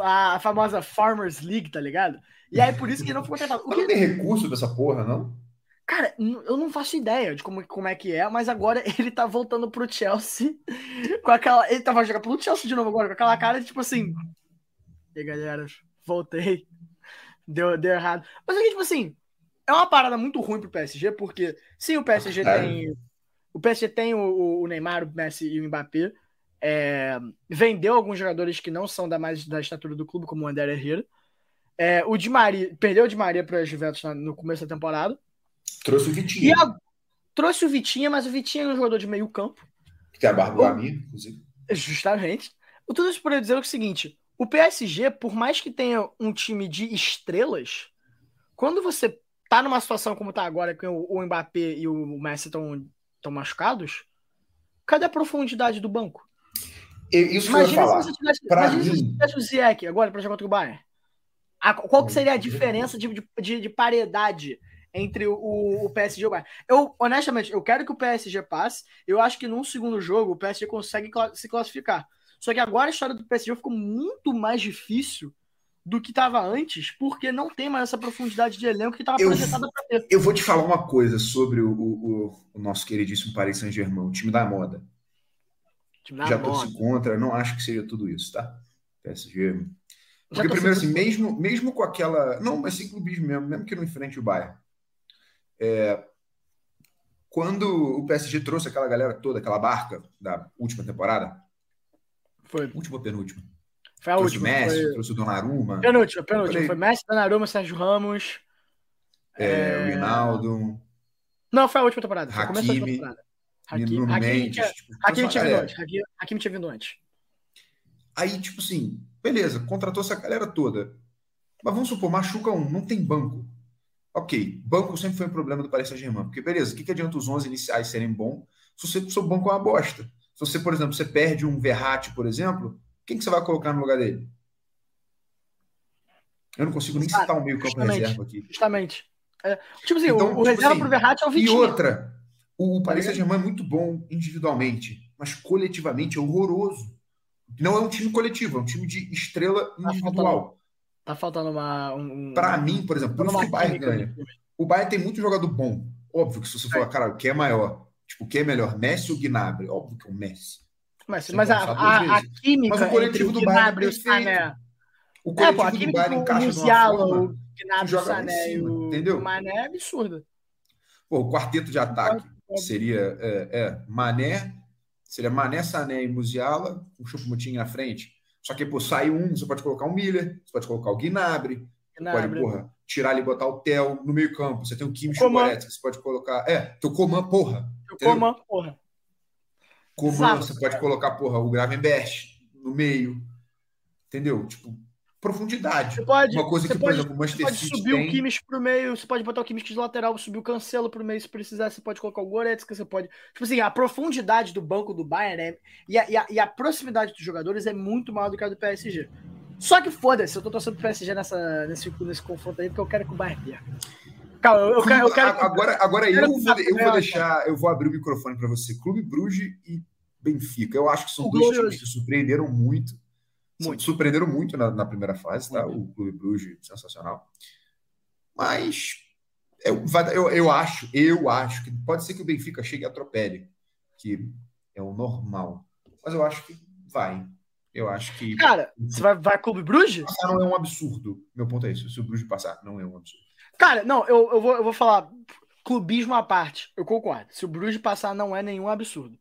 Speaker 4: A famosa Farmers League, tá ligado? E aí por isso que ele não foi contratado. O
Speaker 3: Mas
Speaker 4: que-
Speaker 3: não tem recurso pra essa porra, não?
Speaker 4: Cara, eu não faço ideia de como, como é que é, mas agora ele tá voltando pro Chelsea com aquela. Ele tava jogando pelo Chelsea de novo agora, com aquela cara de tipo assim. E aí, galera, voltei. Deu, deu errado. Mas aqui, tipo assim, é uma parada muito ruim pro PSG, porque sim, o PSG
Speaker 3: É.
Speaker 4: tem. O PSG tem o, o Neymar, o Messi e o Mbappé. É, vendeu alguns jogadores que não são da mais da estatura do clube, como o André Herrera. É, o Di Maria, perdeu o Di Maria para Juventus na- no começo da temporada.
Speaker 3: Trouxe o Vitinho,
Speaker 4: a- trouxe o Vitinha, mas o Vitinha é um jogador de meio campo,
Speaker 3: que tem a barba minha, inclusive.
Speaker 4: justamente. O Tudo isso para dizer o seguinte: o PSG, por mais que tenha um time de estrelas, quando você tá numa situação como tá agora, que o, o Mbappé e o Messi estão machucados, cadê a profundidade do banco?
Speaker 3: Isso eu
Speaker 4: Imagina
Speaker 3: falar.
Speaker 4: se você tivesse, se você o Ziyech agora para jogar contra o Bayern. A- qual que seria a diferença de, de, de paridade entre o, o PSG e o Bayern? Eu, honestamente, eu quero que o PSG passe. Eu acho que num segundo jogo o PSG consegue se classificar. Só que agora a história do PSG ficou muito mais difícil do que estava antes, porque não tem mais essa profundidade de elenco que estava projetada para ter.
Speaker 3: Eu vou te falar uma coisa sobre o, o- o- nosso queridíssimo Paris Saint-Germain, o time da moda.
Speaker 4: Time da
Speaker 3: Já
Speaker 4: moda.
Speaker 3: torci contra, não acho que seja tudo isso, tá? PSG. Porque, primeiro, assim, mesmo, mesmo com aquela. Não, mas sem clubismo mesmo, mesmo que não enfrente o Bayern. é, quando o PSG trouxe aquela galera toda, aquela barca da última temporada,
Speaker 4: Foi.
Speaker 3: última ou penúltima,
Speaker 4: Foi a
Speaker 3: trouxe o
Speaker 4: última.
Speaker 3: Messi,
Speaker 4: Foi...
Speaker 3: trouxe o Donnarumma,
Speaker 4: Penúltima, penúltima.
Speaker 3: Falei-
Speaker 4: Foi Messi, Donnarumma, Sérgio Ramos.
Speaker 3: é, o Rinaldo,
Speaker 4: Não, foi a última temporada. O
Speaker 3: Hakimi.
Speaker 4: Hakimi, Hakimi, tinha,
Speaker 3: tipo,
Speaker 4: Hakimi tinha vindo
Speaker 3: galera.
Speaker 4: antes. Hakimi, Hakimi tinha vindo antes.
Speaker 3: Aí, tipo assim, beleza, contratou essa galera toda. Mas vamos supor, machuca um, não tem banco. Ok, banco sempre foi um problema do Paris Saint-Germain. Porque, beleza, o que, que adianta os 11 iniciais serem bons se você, seu banco é uma bosta? Se você, por exemplo, você perde um Verratti, por exemplo, quem que você vai colocar no lugar dele? Eu não consigo nem citar um meio campo reserva aqui.
Speaker 4: Justamente. É, tipo assim,
Speaker 3: Então,
Speaker 4: o, o
Speaker 3: tipo
Speaker 4: reserva
Speaker 3: assim,
Speaker 4: pro Verratti é o
Speaker 3: E
Speaker 4: Vitinho.
Speaker 3: outra, o
Speaker 4: Tá
Speaker 3: Paris? Saint-Germain é muito bom individualmente, mas coletivamente é horroroso. Não é um time coletivo, é um time de estrela individual.
Speaker 4: Tá faltando uma. Um,
Speaker 3: Para mim, por exemplo, por isso que o Bayern ganha. O Bayern tem muito jogador bom. Óbvio que se você falar, cara, o que é maior? Tipo, o que é melhor? Messi ou Gnabry? Óbvio que é o Messi.
Speaker 4: Mas, mas a, a, a química
Speaker 3: Mas o coletivo do Bayern é
Speaker 4: Gnabry o. Sané.
Speaker 3: O
Speaker 4: É,
Speaker 3: coletivo
Speaker 4: pô, a
Speaker 3: do Bayern encaixa
Speaker 4: Musiala,
Speaker 3: forma...
Speaker 4: o Gnabry,
Speaker 3: joga
Speaker 4: Sané
Speaker 3: cima,
Speaker 4: o,
Speaker 3: entendeu?
Speaker 4: o Mané é absurdo.
Speaker 3: Pô, o quarteto de ataque seria é, é, Mané, seria Mané, Sané e Musiala, o Choupo-Moting na frente. Só que, pô, sai um, você pode colocar o Miller, você pode colocar o Gnabry, você pode,
Speaker 4: Gnabry.
Speaker 3: porra, tirar ali e botar o Theo no meio campo. Você tem o
Speaker 4: Coman.
Speaker 3: Goretzka, você pode colocar... É, teu Coman, porra.
Speaker 4: Coman, porra.
Speaker 3: Coman, você pode colocar, porra, o Gravenberch no meio. Entendeu? Tipo, profundidade.
Speaker 4: Você pode,
Speaker 3: Uma coisa
Speaker 4: você
Speaker 3: que, por
Speaker 4: pode,
Speaker 3: exemplo, o
Speaker 4: você
Speaker 3: Manchester
Speaker 4: pode
Speaker 3: City
Speaker 4: subir
Speaker 3: tem...
Speaker 4: o Kimmich pro meio, você pode botar o Kimmich de lateral, subir o Cancelo pro meio se precisar, você pode colocar o Goretzka, você pode... Tipo assim, a profundidade do banco do Bayern é, e, a, e, a, e a proximidade dos jogadores é muito maior do que a do PSG. Só que foda-se, eu tô torcendo pro PSG nessa, nesse, nesse confronto aí, porque eu quero que o Bayern perca. Calma, eu, eu quero... Eu quero que-
Speaker 3: agora, agora eu, vou, eu vou deixar, eu vou abrir o microfone para você. Clube Bruges e Benfica. Eu acho que são
Speaker 4: O
Speaker 3: dois times que surpreenderam muito.
Speaker 4: Muito.
Speaker 3: Surpreenderam muito na, na primeira fase, tá? O Clube Bruges, sensacional. Mas eu, eu, eu acho, eu acho que pode ser que o Benfica chegue e atropele, que é o normal. Mas eu acho que vai. Eu acho que
Speaker 4: Cara, você vai, vai Clube Bruges?
Speaker 3: passar não é um absurdo. Meu ponto é isso. Se o Bruges passar, não é um absurdo.
Speaker 4: Cara, não, eu, eu, vou, eu vou falar clubismo à parte, eu concordo. Se o Bruges passar, não é nenhum absurdo.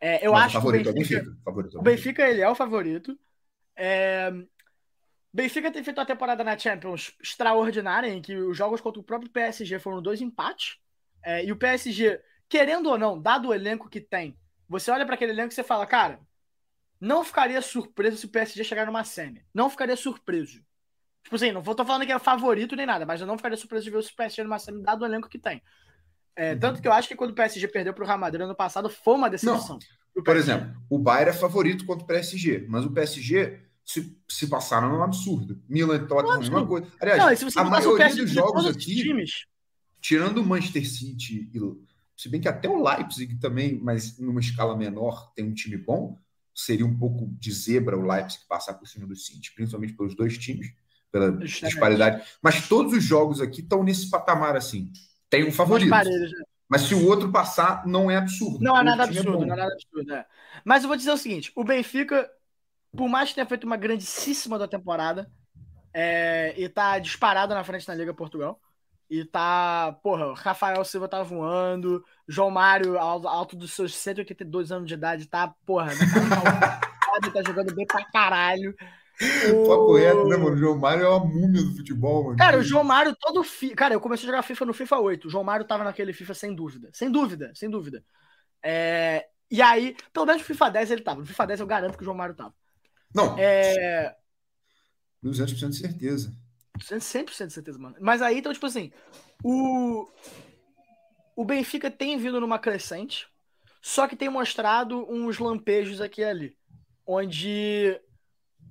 Speaker 4: É, eu
Speaker 3: Mas
Speaker 4: acho
Speaker 3: o favorito
Speaker 4: que o
Speaker 3: é o
Speaker 4: Benfica,
Speaker 3: Benfica. Favorito é
Speaker 4: o Benfica, ele é o favorito. É, Benfica tem feito uma temporada na Champions extraordinária, em que os jogos contra o próprio PSG foram dois empates. É, e o PSG, querendo ou não, dado o elenco que tem, você olha para aquele elenco e você fala, cara, não ficaria surpreso se o PSG chegar numa semi. Não ficaria surpreso. Tipo assim, não vou tô falando que é favorito nem nada, mas eu não ficaria surpreso de ver o PSG numa semi, dado o elenco que tem. É,
Speaker 3: Uhum.
Speaker 4: Tanto que eu acho que quando o PSG perdeu pro Real Madrid ano passado, foi uma decepção.
Speaker 3: Por exemplo, o Bayern é favorito contra o PSG, mas o PSG, se, se passar, não é absurdo. Milan e Tottenham, a mesma
Speaker 4: absurdo.
Speaker 3: coisa. Aliás,
Speaker 4: Não, se você
Speaker 3: a
Speaker 4: o
Speaker 3: maioria dos jogos aqui,
Speaker 4: times,
Speaker 3: tirando o Manchester City, e, se bem que até o Leipzig também, mas numa escala menor, tem um time bom, seria um pouco de zebra o Leipzig passar por cima do City, principalmente pelos dois times, pela disparidade. Mas todos os jogos aqui estão nesse patamar assim. Tem um favorito.
Speaker 4: né?
Speaker 3: Mas se o outro passar, não é absurdo.
Speaker 4: Não é nada absurdo,
Speaker 3: bom.
Speaker 4: não é nada absurdo. é. Mas eu vou dizer o seguinte: o Benfica, por mais que tenha feito uma grandíssima da temporada, é, e tá disparado na frente na Liga Portugal. E tá, porra, Rafael Silva tá voando, João Mário, al- alto dos seus 182 anos de idade, tá, porra, tá, tá jogando bem pra caralho.
Speaker 3: Papo
Speaker 4: O-
Speaker 3: reto, né, mano? O João Mário é uma múmia do futebol, mano.
Speaker 4: Cara, o João Mário todo fi... Cara, eu comecei a jogar FIFA no FIFA 8. O João Mário tava naquele FIFA sem dúvida. Sem dúvida, sem dúvida. É, E aí, pelo menos no FIFA 10 ele tava. No FIFA 10 eu garanto que o João Mário tava.
Speaker 3: Não,
Speaker 4: É.
Speaker 3: 200% de certeza.
Speaker 4: 100% de certeza, mano. Mas aí, então, tipo assim, o. O Benfica tem vindo numa crescente, só que tem mostrado uns lampejos aqui e ali. Onde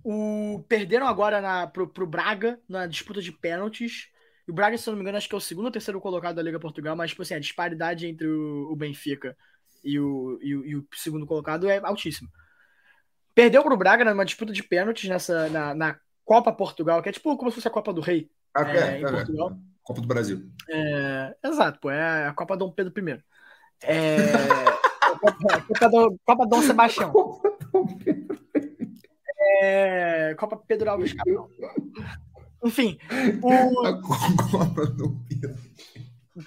Speaker 4: o perderam agora na, pro, pro Braga na disputa de pênaltis. E o Braga, se eu não me engano, acho que é o segundo ou terceiro colocado da Liga Portugal, mas, tipo assim, a disparidade entre o, o Benfica e o, e, e o segundo colocado é altíssima. Perdeu pro Braga numa disputa de pênaltis nessa, na, na Copa Portugal, que é tipo como se fosse a Copa do Rei.
Speaker 3: Ah,
Speaker 4: É, em Portugal.
Speaker 3: Copa do Brasil.
Speaker 4: É, exato, pô, é a Copa Dom Pedro I. É, Copa, Copa, Dom, Copa Dom Sebastião. É, Copa Pedro Alves Cabral. Enfim, o,
Speaker 3: A Copa do Pedro.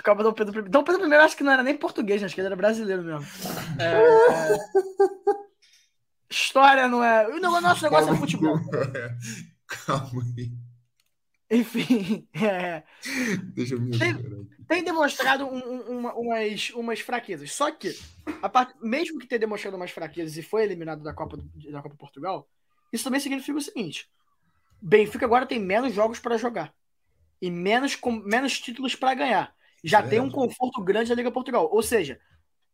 Speaker 4: Copa Dom Pedro I. Dom Pedro I acho que não era nem português, acho que ele era brasileiro mesmo. É... História não é. O nosso negócio é futebol.
Speaker 3: Calma aí.
Speaker 4: Enfim, é...
Speaker 3: Deixa eu me
Speaker 4: tem, tem demonstrado um, um, uma, umas, umas fraquezas. Só que, a part... mesmo que tenha demonstrado umas fraquezas e foi eliminado da Copa, da Copa Portugal, isso também significa o seguinte: Benfica agora tem menos jogos para jogar e menos, com, menos títulos para ganhar. Já é tem um conforto grande na Liga Portugal. Ou seja,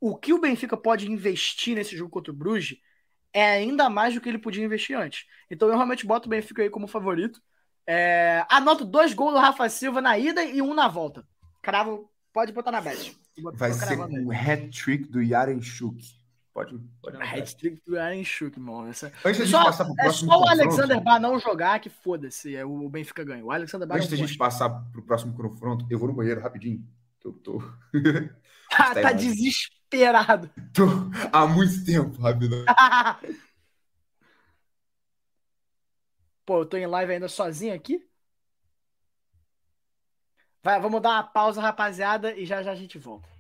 Speaker 4: o que o Benfica pode investir nesse jogo contra o Bruges é ainda mais do que ele podia investir antes. Então eu realmente boto o Benfica aí como favorito. É, anoto dois gols do Rafa Silva na ida e um na volta. Cravo, pode botar na bet.
Speaker 3: Vai ser um hat-trick do Yaren Chuk. Pode, pode
Speaker 4: Hat-trick do Chuk, irmão. Essa...
Speaker 3: Antes da gente
Speaker 4: só,
Speaker 3: passar pro
Speaker 4: é
Speaker 3: próximo
Speaker 4: só o Alexander Bar não jogar que foda-se. É, o Benfica ganha. O Alexander Bar
Speaker 3: Antes da gente passar pro próximo confronto, eu vou no banheiro rapidinho. que Eu tô,
Speaker 4: Tá,
Speaker 3: Tá
Speaker 4: tá desesperado.
Speaker 3: tô há muito tempo, rapidão.
Speaker 4: Pô, eu tô em live ainda sozinho aqui. Vai, vamos dar uma pausa, rapaziada, e já já a gente volta.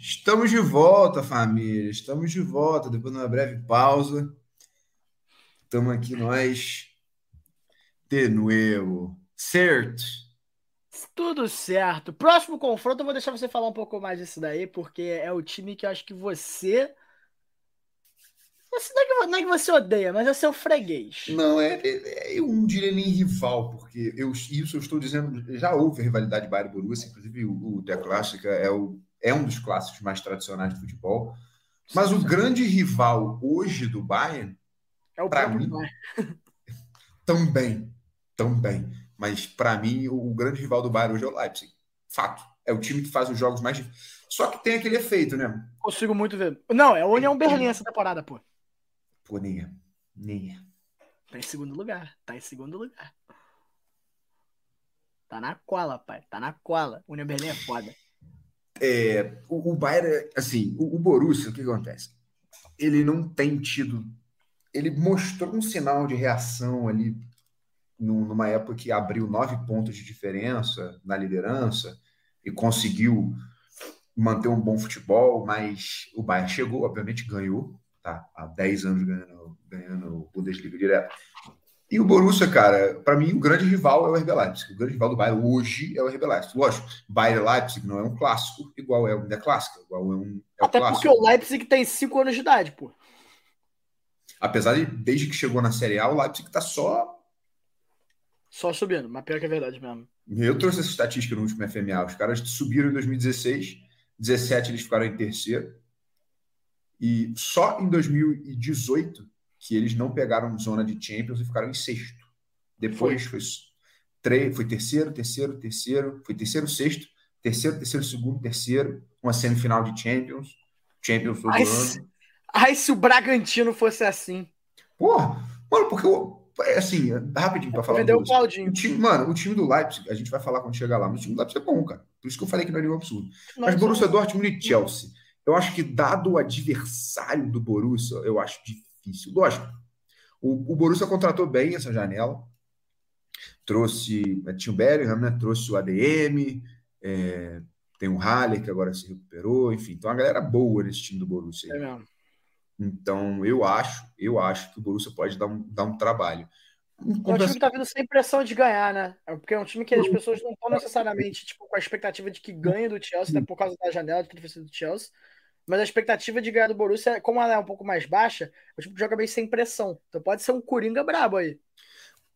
Speaker 3: Estamos de volta, família. Estamos de volta depois de uma breve pausa. Estamos aqui nós de novo. Certo?
Speaker 4: Tudo certo. Próximo confronto, eu vou deixar você falar um pouco mais disso daí, porque é o time que eu acho que você. Você não é que, não é que você odeia, mas é seu freguês.
Speaker 3: Não, é, é- é- eu não diria nem rival, porque eu, isso eu estou dizendo, já houve rivalidade Bayern Borussia, inclusive o, o The Clássica é, o, é um dos clássicos mais tradicionais de futebol. Mas o grande rival hoje do Bayern
Speaker 4: É o próprio
Speaker 3: mim,
Speaker 4: Bayern.
Speaker 3: Também, também. Mas para mim, o, grande rival do Bayern hoje é o Leipzig. Fato. É o time que faz os jogos mais. Só que tem aquele efeito, né?
Speaker 4: Consigo muito ver. Não, é o União Berlim essa temporada, pô.
Speaker 3: Pô, nem é. Nem é.
Speaker 4: Tá em segundo lugar. Tá em segundo lugar. Tá na cola, pai. Tá na cola. União Berlim é foda.
Speaker 3: É, o, o Bayern, assim, o, o Borussia, o que acontece? Ele não tem tido. Ele mostrou um sinal de reação ali num- numa época que abriu nove pontos de diferença na liderança e conseguiu manter um bom futebol, mas o Bayern chegou, obviamente ganhou, tá? Há 10 anos ganhando, ganhando o Bundesliga direto. E o Borussia, cara, para mim o grande rival é o RB Leipzig. O grande rival do Bayern hoje é o RB Leipzig. Lógico, Bayern Leipzig não é um clássico igual é o da clássica, igual é um é
Speaker 4: Até
Speaker 3: clássico.
Speaker 4: porque o Leipzig tem 5 anos de idade, pô.
Speaker 3: Apesar de desde que chegou na Série A, o Leipzig tá só
Speaker 4: Só subindo, mas pior que é verdade mesmo.
Speaker 3: Eu trouxe essa estatística no último FMA. Os caras subiram em 2016, 17 eles ficaram em terceiro. E só em 2018 que eles não pegaram zona de Champions e ficaram em sexto. Depois foi, tre- foi terceiro, terceiro, terceiro, foi terceiro, sexto, terceiro, terceiro, segundo, terceiro, uma semifinal de Champions. Champions todo
Speaker 4: Ai,
Speaker 3: ano.
Speaker 4: se- Ai, se o Bragantino fosse assim.
Speaker 3: Porra, mano, porque eu, é assim, rapidinho pra falar.
Speaker 4: Vendeu
Speaker 3: do
Speaker 4: o. Claudinho.
Speaker 3: O time, mano, o time do Leipzig, a gente vai falar quando chegar lá, mas o time do Leipzig é bom, cara. Por isso que eu falei que não é nenhum absurdo. Mas Borussia Dortmund e Chelsea. Eu acho que, dado o adversário do Borussia, eu acho difícil. Lógico, o, o Borussia contratou bem essa janela. Trouxe, tinha o Bellingham, né? Trouxe o ADM, É, tem o Haller, que agora se recuperou, enfim, então a galera boa nesse time do Borussia.
Speaker 4: É mesmo.
Speaker 3: Então, eu acho, eu acho que o Borussia pode dar um, dar um trabalho. Em
Speaker 4: É um time
Speaker 3: compensa-
Speaker 4: que tá vindo sem pressão de ganhar, né? É Porque é um time que as pessoas não estão necessariamente tipo, com a expectativa de que ganhe do Chelsea, até por causa da janela de transferência do Chelsea. Mas a expectativa de ganhar do Borussia, como ela é um pouco mais baixa, o que joga bem sem pressão. Então pode ser um Coringa brabo aí.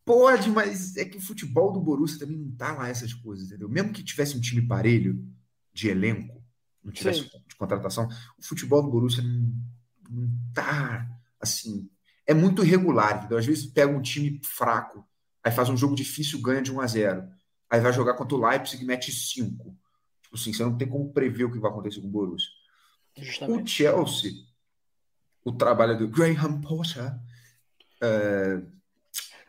Speaker 3: Pode, mas é que o futebol do Borussia também não tá lá essas coisas, entendeu? Mesmo que tivesse um time parelho de elenco, não tivesse de contratação, o futebol do Borussia não, não tá assim. É muito irregular, entendeu? Às vezes pega um time fraco, aí faz um jogo difícil, ganha de 1 a 0 Aí vai jogar contra o Leipzig e mete 5. Tipo assim, você não tem como prever o que vai acontecer com o Borussia. O
Speaker 4: Justamente.
Speaker 3: Chelsea, o trabalho do Graham Potter, é,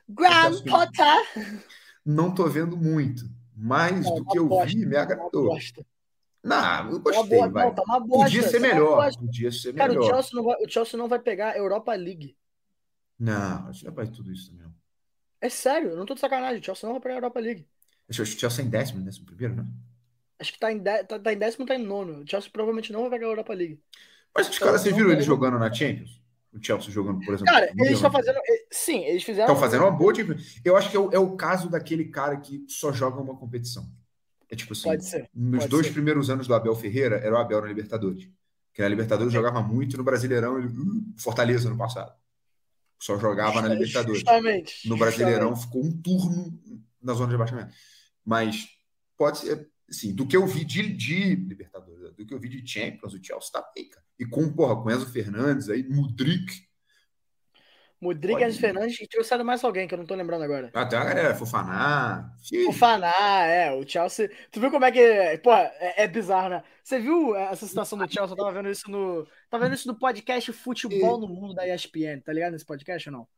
Speaker 4: Graham Potter!
Speaker 3: não tô vendo muito, mas do que eu
Speaker 4: bosta,
Speaker 3: vi, me agradou. Não, eu
Speaker 4: Tá uma
Speaker 3: gostei,
Speaker 4: boa-
Speaker 3: vai.
Speaker 4: Não, tá uma bosta.
Speaker 3: Podia ser melhor, podia ser
Speaker 4: Cara, o
Speaker 3: melhor.
Speaker 4: Chelsea, não vai, o Chelsea não vai pegar a Europa League.
Speaker 3: Não, acho que não vai tudo isso também.
Speaker 4: É sério, eu não tô de sacanagem. O Chelsea não vai pegar a Europa League.
Speaker 3: O Chelsea é em décimo, décimo primeiro, né?
Speaker 4: Acho que tá em, dé- tá, tá em décimo, tá em nono. O Chelsea provavelmente não vai pegar a Europa League.
Speaker 3: Mas os
Speaker 4: Então,
Speaker 3: caras, vocês viram eles jogando na Champions? O Chelsea jogando, por exemplo.
Speaker 4: Cara, eles estão fazendo. eh, Sim, eles fizeram.
Speaker 3: Estão fazendo uma boa Champions. Eu acho que é o, é o caso daquele cara que só joga uma competição. É tipo assim,
Speaker 4: Pode ser.
Speaker 3: nos
Speaker 4: pode
Speaker 3: dois
Speaker 4: ser.
Speaker 3: primeiros anos do Abel Ferreira, era o Abel na Libertadores. Que na Libertadores jogava muito, no Brasileirão, ele, Fortaleza no passado. Só jogava na Libertadores.
Speaker 4: Justamente.
Speaker 3: No
Speaker 4: justamente.
Speaker 3: Brasileirão ficou um turno na zona de abaixamento. Mas pode ser, assim, do que eu vi de, de Libertadores, do que eu vi de Champions, o Chelsea tá bem, cara. E com, porra, com Enzo Fernandes aí, Mudrik, Pode
Speaker 4: Enzo. Fernandes e trouxeram mais alguém que eu não tô lembrando agora.
Speaker 3: até a galera, Fofaná.
Speaker 4: O Faná, é, o Chelsea. Tu viu como é que. Pô, é, é bizarro, né? Você viu essa situação do Chelsea? Eu tava vendo isso no. Tava vendo isso no podcast Futebol no Mundo da ESPN, tá ligado nesse podcast ou não?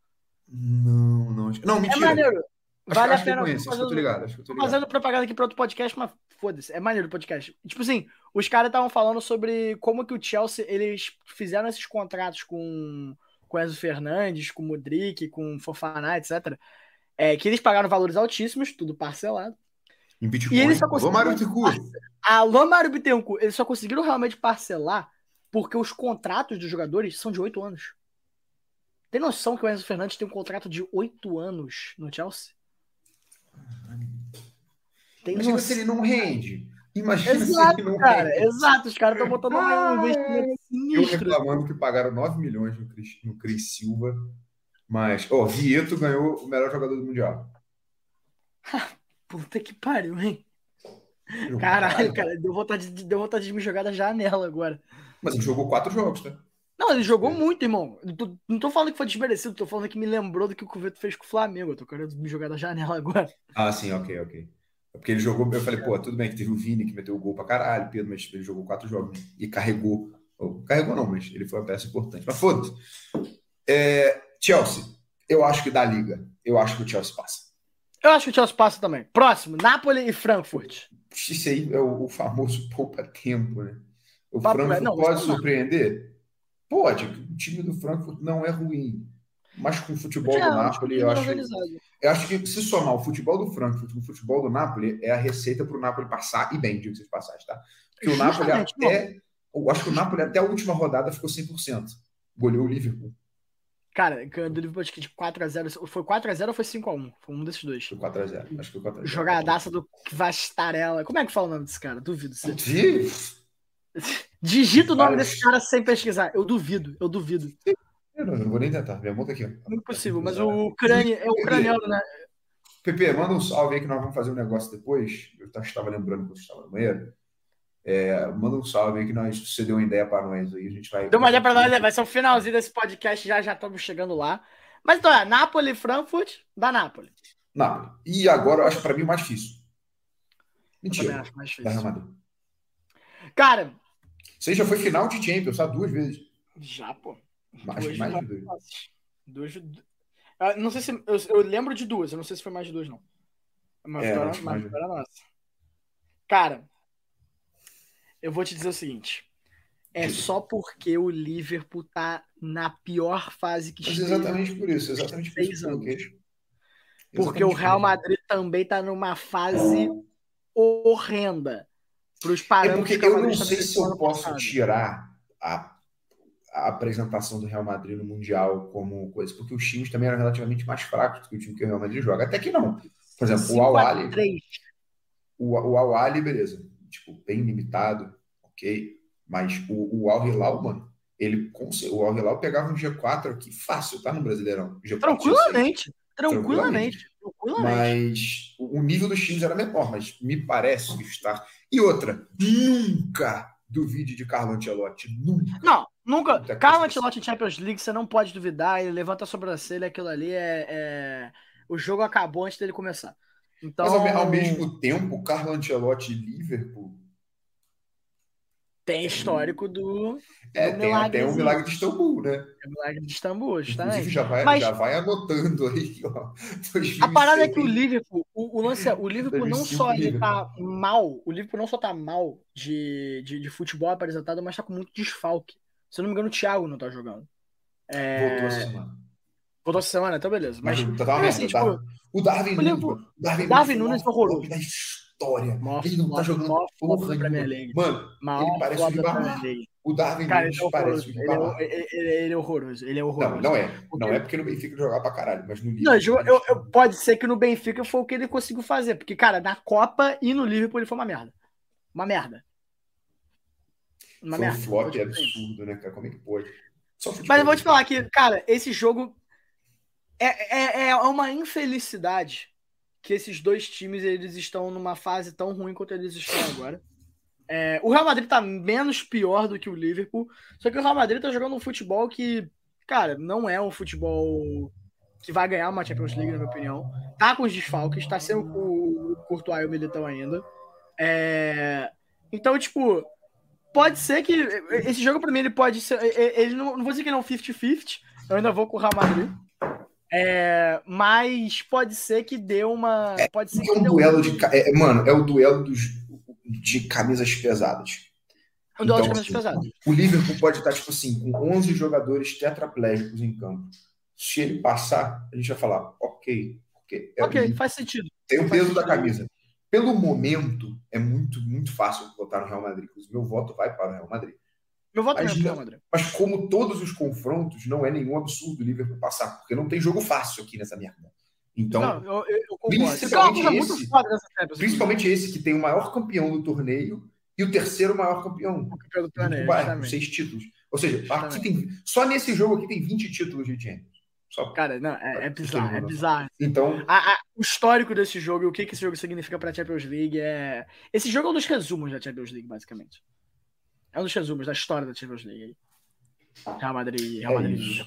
Speaker 3: Não, não. Não,
Speaker 4: É
Speaker 3: mentira.
Speaker 4: maneiro.
Speaker 3: Acho,
Speaker 4: Vale
Speaker 3: acho
Speaker 4: a
Speaker 3: que eu
Speaker 4: pena.
Speaker 3: conheço,
Speaker 4: tô
Speaker 3: acho que eu tô
Speaker 4: fazendo-
Speaker 3: ligado. Acho que eu tô ligado.
Speaker 4: fazendo propaganda aqui pra outro podcast, mas foda-se, é maneiro o podcast. Tipo assim, os caras estavam falando sobre como que o Chelsea, eles fizeram esses contratos com com Enzo Fernandes, com Modric, com Fofaná, etc. É, que eles pagaram valores altíssimos, tudo parcelado.
Speaker 3: Em Bitcoin.
Speaker 4: E eles só
Speaker 3: Alô,
Speaker 4: conseguiram-
Speaker 3: Mário Bittencourt.
Speaker 4: Alô, Mário Bittencourt, eles só conseguiram realmente parcelar porque os contratos dos jogadores são de oito anos. Tem noção que o Enzo Fernandes tem um contrato de oito anos no Chelsea? Tem
Speaker 3: Imagina
Speaker 4: noção?
Speaker 3: se ele não rende. Imagina se
Speaker 4: Exato,
Speaker 3: ele não
Speaker 4: cara,
Speaker 3: rende.
Speaker 4: exato. Os caras estão botando um investimento
Speaker 3: Eu
Speaker 4: sinistro.
Speaker 3: reclamando que pagaram 9 milhões no Cris, no Cris Silva. Mas, ó, Vieto ganhou o melhor jogador do Mundial.
Speaker 4: Puta que pariu, hein? Caralho, cara, deu vontade, de, deu vontade de me jogar da janela agora.
Speaker 3: Mas ele jogou quatro jogos, tá?
Speaker 4: Não, ele jogou muito, irmão. Não tô, não tô falando que foi desmerecido, tô falando que me lembrou do que o Cuveto fez com o Flamengo. Eu tô querendo me jogar da janela agora.
Speaker 3: Ah, sim, ok, ok. É Porque ele jogou, eu falei, pô, tudo bem que teve o Vini que meteu o gol pra caralho, Pedro, mas ele jogou quatro jogos né? e carregou. Ou, carregou não, mas ele foi uma peça importante. Mas foda-se. É, Chelsea, eu acho que dá liga. Eu acho que o Chelsea passa.
Speaker 4: Eu acho que o Chelsea passa também. Próximo, Napoli e Frankfurt.
Speaker 3: Isso aí é o, famoso poupa-tempo, né? O
Speaker 4: Papo
Speaker 3: Frankfurt.
Speaker 4: Não,
Speaker 3: pode
Speaker 4: não.
Speaker 3: surpreender? Pode. O time do Frankfurt não é ruim. Mas com o futebol
Speaker 4: É,
Speaker 3: do Napoli, eu acho,
Speaker 4: organizado.
Speaker 3: eu acho que se somar o futebol do Frankfurt com o futebol do Napoli, é a receita para o Napoli passar e bem, digo-se de passagem, tá? Porque o Napoli até. Eu acho que o Napoli até a última rodada ficou 100%. Goleou o Liverpool.
Speaker 4: Cara, ganhou do Liverpool acho que de 4x0. Foi 4x0 ou foi 5x1? Foi um desses dois.
Speaker 3: Foi 4x0. Acho que foi 4x0.
Speaker 4: Jogadaça do Vastarella. Como é que fala o nome desse cara? Duvido. Você... Digita o nome
Speaker 3: Vários.
Speaker 4: desse cara sem pesquisar. Eu duvido, eu duvido.
Speaker 3: Eu não, eu não vou nem tentar. Minha tá aqui. ó.
Speaker 4: Impossível, mas o ucrânia é o ucraniano, né?
Speaker 3: Pepe, manda um salve aí que nós vamos fazer um negócio depois. Eu estava lembrando que você estava no banheiro. É, manda um salve aí que nós, você deu uma ideia para nós aí. A gente vai.
Speaker 4: Deu uma olhada pra nós, né? vai ser o finalzinho desse podcast, já já estamos chegando lá. Mas então é, Napoli, Frankfurt, da Napoli.
Speaker 3: Napoli. E agora eu acho para mim o mais difícil.
Speaker 4: Eu
Speaker 3: Mentira.
Speaker 4: acho mais difícil. Cara,
Speaker 3: Aí já foi final de Champions, sabe? Duas vezes.
Speaker 4: já, pô.
Speaker 3: Que
Speaker 4: Duas
Speaker 3: mais de duas.
Speaker 4: fáceis. Duas. Ah, Não sei se. Eu, eu lembro de duas, eu não sei se foi mais de duas, não. Uma
Speaker 3: É, mais
Speaker 4: vitória nossa. Cara, eu vou te dizer o seguinte. É só porque o Liverpool tá na pior fase que
Speaker 3: Mas
Speaker 4: esteve
Speaker 3: exatamente por isso. Exatamente por isso coloquei.
Speaker 4: Porque
Speaker 3: Exatamente
Speaker 4: o Real. Madrid também tá numa fase horrenda para os
Speaker 3: É
Speaker 4: parâmetros
Speaker 3: porque
Speaker 4: que o
Speaker 3: eu não sei se eu posso
Speaker 4: passado.
Speaker 3: tirar a, a apresentação do Real Madrid no Mundial como coisa, porque os times também eram relativamente mais fracos do que o time que o Real Madrid joga. Até que não. Por exemplo, o
Speaker 4: 5x3.
Speaker 3: o, o Al Ahly, beleza, tipo, bem limitado, ok, mas o, o Al Hilal, mano, ele, o Al Hilal pegava um G4 aqui fácil, tá no Brasileirão. G4, G6.
Speaker 4: Tranquilamente. Tranquilamente.
Speaker 3: Tranquilamente. Mas o o nível dos times era menor, mas me parece estar. E outra, nunca duvide de Carlo Ancelotti, nunca.
Speaker 4: Não, nunca.
Speaker 3: Muita
Speaker 4: Carlo. Ancelotti em Champions League, você não pode duvidar. Ele levanta a sobrancelha, aquilo ali é. é- O jogo acabou antes dele começar. Então,
Speaker 3: Mas ao, ao mesmo tempo, Carlo Ancelotti e Liverpool
Speaker 4: tem histórico do,
Speaker 3: é,
Speaker 4: do
Speaker 3: tem até o milagre de Istambul, né?
Speaker 4: do milagre de Istambul,
Speaker 3: Inclusive,
Speaker 4: justamente.
Speaker 3: já vai,
Speaker 4: Mas-
Speaker 3: já vai anotando aí, ó.
Speaker 4: A parada é que o
Speaker 3: 2006.
Speaker 4: Liverpool, o, o lance é, o Liverpool não
Speaker 3: 2005
Speaker 4: só ele tá mal, o Liverpool não só tá mal de, de, de futebol apresentado, mas tá com muito desfalque. Se eu não me engano, o Thiago não tá jogando. É...
Speaker 3: Voltou essa semana.
Speaker 4: Voltou essa semana, então beleza. Mas,
Speaker 3: Mas tá merda,
Speaker 4: assim,
Speaker 3: tá?
Speaker 4: tipo,
Speaker 3: O Darwin
Speaker 4: o
Speaker 3: Nunes, o Darwin,
Speaker 4: Darwin
Speaker 3: o
Speaker 4: Nunes
Speaker 3: maior
Speaker 4: horroroso.
Speaker 3: Flop história.
Speaker 4: Maior
Speaker 3: ele não tá
Speaker 4: flop,
Speaker 3: jogando
Speaker 4: flop
Speaker 3: porra.
Speaker 4: League.
Speaker 3: Mano,
Speaker 4: maior
Speaker 3: ele parece
Speaker 4: flop
Speaker 3: o Ribamar. O Darwin
Speaker 4: Cara, ele
Speaker 3: Nunes
Speaker 4: é
Speaker 3: parece o
Speaker 4: Ele é, ele- é horroroso. Ele é horroroso.
Speaker 3: Não, não é.
Speaker 4: Porque-
Speaker 3: Não é porque no Benfica jogava pra caralho, mas no
Speaker 4: Não,
Speaker 3: Liverpool.
Speaker 4: eu, eu- eu- pode ser que no Benfica foi o que ele conseguiu fazer. Porque, cara, na Copa e no Liverpool ele foi uma merda. Uma merda. Uma
Speaker 3: Foi um
Speaker 4: merda.
Speaker 3: flop
Speaker 4: Foi tipo assim.
Speaker 3: absurdo, né, cara? Como é que pode?
Speaker 4: Mas eu vou te falar que, cara, esse jogo é, é, é uma infelicidade que esses dois times eles estão numa fase tão ruim quanto eles estão agora. É, o Real Madrid tá menos pior do que o Liverpool, só que o Real Madrid tá jogando um futebol que, cara, não é um futebol que vai ganhar uma Champions League, na minha opinião. Tá com os desfalques, tá sendo o Courtois e o Militão ainda. É, então, tipo, pode ser que esse jogo pra mim ele pode ser, ele não, não vou dizer que ele é um 50-50, eu ainda vou com o Real Madrid. É, mas pode ser que dê uma. Pode ser
Speaker 3: É
Speaker 4: que
Speaker 3: um
Speaker 4: dê
Speaker 3: duelo de. ca- é, mano, é o duelo dos, de camisas pesadas.
Speaker 4: um duelo de
Speaker 3: Então,
Speaker 4: camisas pesadas.
Speaker 3: O Liverpool pode estar, tipo assim, com 11 jogadores tetraplégicos em campo. Se ele passar, a gente vai falar, ok, ok. É o
Speaker 4: Ok, faz sentido.
Speaker 3: Tem o peso da camisa. Pelo momento, é muito, muito fácil votar no Real Madrid. Inclusive, meu voto vai para o Real Madrid.
Speaker 4: Meu voto
Speaker 3: Mas
Speaker 4: não é
Speaker 3: não-
Speaker 4: Madrid.
Speaker 3: Mas como todos os confrontos, não é nenhum absurdo o Liverpool passar, porque não tem jogo fácil aqui nessa merda. Então,
Speaker 4: não, eu, eu, é
Speaker 3: principalmente
Speaker 4: muito
Speaker 3: esse-
Speaker 4: foda dessa Champions.
Speaker 3: principalmente esse que tem o maior campeão do torneio e o terceiro maior campeão.
Speaker 4: O campeão do torneio,
Speaker 3: Bayern, com seis títulos. Ou seja, aqui tem, só nesse jogo aqui tem 20 títulos de Champions. Só.
Speaker 4: Cara, não, é, é bizarro, é bizarro.
Speaker 3: Então,
Speaker 4: A- a- o histórico desse jogo e o que, que esse jogo significa pra Champions League é. Esse jogo é um dos resumos da Champions League, basicamente. É um dos resumos da história da Champions League. aí. Real Madrid, Real
Speaker 3: É
Speaker 4: Madrid.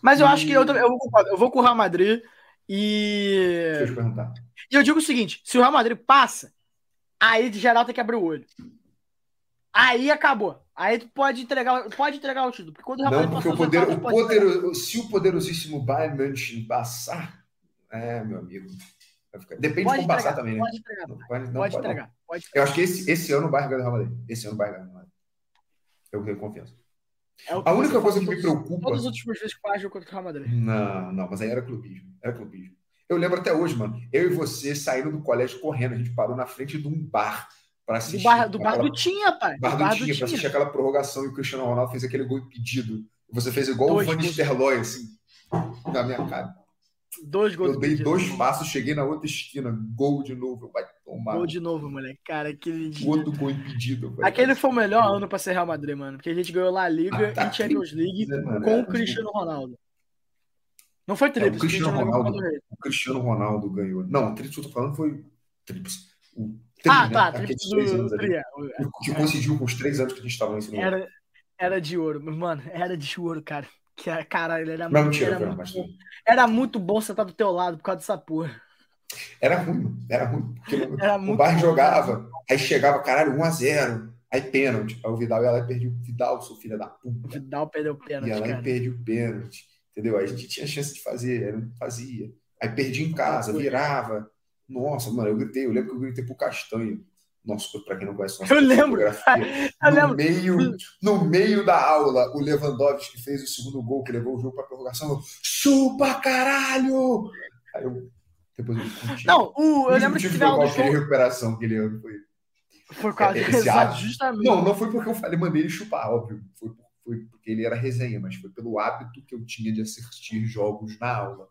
Speaker 4: Mas eu acho que eu, eu, vou, eu vou com o Real Madrid e.
Speaker 3: deixa eu te perguntar.
Speaker 4: E eu digo o seguinte: se o Real Madrid passa, aí de geral tem que abrir o olho. Aí acabou. Aí tu pode entregar, pode entregar o título. Porque quando o Real
Speaker 3: Não,
Speaker 4: Madrid
Speaker 3: porque o poder, o
Speaker 4: entregar.
Speaker 3: poder, se o poderosíssimo Bayern München passar, é, meu amigo. Depende
Speaker 4: Pode
Speaker 3: de como passar
Speaker 4: entregar,
Speaker 3: também, né?
Speaker 4: pode entregar.
Speaker 3: Não pode, não
Speaker 4: Pode
Speaker 3: pode, não.
Speaker 4: entregar. Pode
Speaker 3: Eu acho que esse, esse ano o Bayern ganha do Real Madrid. Esse ano o Bayern ganha do Real Madrid. Eu tenho confiança.
Speaker 4: É o que
Speaker 3: A única coisa que me
Speaker 4: todos-
Speaker 3: preocupa.
Speaker 4: Todas as últimas vezes que o contra o Real Madrid.
Speaker 3: Não, não, mas aí era clubismo. Era clubismo. Eu lembro até hoje, mano. Eu e você saindo do colégio correndo. A gente parou na frente de um bar para assistir.
Speaker 4: Do bar, do bar
Speaker 3: aquela-
Speaker 4: do Tinha, pai.
Speaker 3: bar
Speaker 4: do
Speaker 3: do
Speaker 4: bar do
Speaker 3: Tinha, pra assistir aquela prorrogação e o Cristiano Ronaldo fez aquele gol impedido. Você fez igual
Speaker 4: Dois
Speaker 3: o Van. Nistelrooy, assim, na minha cara.
Speaker 4: Dois gols
Speaker 3: Eu dei dois passos, cheguei na outra esquina, gol de novo. Vai tomar.
Speaker 4: Gol de novo, moleque. Cara, aquele dia.
Speaker 3: outro gol impedido.
Speaker 4: Aquele foi o melhor ano pra ser Real Madrid, mano. Porque a gente ganhou La Liga
Speaker 3: Ah, tá
Speaker 4: e Champions League
Speaker 3: mano?
Speaker 4: com o Cristiano Ronaldo. Não foi tríplice,
Speaker 3: É, o Cristiano
Speaker 4: a
Speaker 3: Ronaldo. O Cristiano Ronaldo ganhou. Não, o tríplice que eu tô falando foi tríplice. O tri,
Speaker 4: Ah,
Speaker 3: né?
Speaker 4: tá.
Speaker 3: Aqueles três anos ali. O que conseguiu com os três anos que a gente estava médio.
Speaker 4: Era, era de ouro. Mano, era de ouro, cara. Que, era- caralho, ele era,
Speaker 3: Não,
Speaker 4: muito,
Speaker 3: mentira,
Speaker 4: era, muito era muito bom sentar do teu lado por causa dessa porra.
Speaker 3: Era ruim. Era ruim.
Speaker 4: Era
Speaker 3: o
Speaker 4: bom,
Speaker 3: jogava, aí chegava, caralho, 1x0. Aí pênalti. Aí o Vidal ia lá e perdia o Vidal, seu filho da
Speaker 4: O
Speaker 3: puta.
Speaker 4: Vidal perdeu o pênalti,
Speaker 3: Ia lá e
Speaker 4: cara.
Speaker 3: perdia o pênalti. Entendeu? Aí a gente tinha chance de fazer, não fazia. Aí perdia em casa, virava. Nossa, mano, eu gritei. Eu lembro que eu gritei pro Castanho. Nossa, pra quem não conhece nossa
Speaker 4: Eu lembro. Eu
Speaker 3: no,
Speaker 4: lembro.
Speaker 3: Meio, no meio da aula, o Lewandowski fez o segundo gol, que levou o jogo pra prorrogação. Chupa, caralho! Aí eu Depois eu.
Speaker 4: Não, o, eu lembro que final do jogo
Speaker 3: recuperação que ele foi.
Speaker 4: foi quase
Speaker 3: esse
Speaker 4: exato,
Speaker 3: ato.
Speaker 4: justamente.
Speaker 3: Não, não foi porque eu falei, mandei ele chupar, óbvio. Foi, foi porque ele era resenha, mas foi pelo hábito que eu tinha de assistir jogos na aula.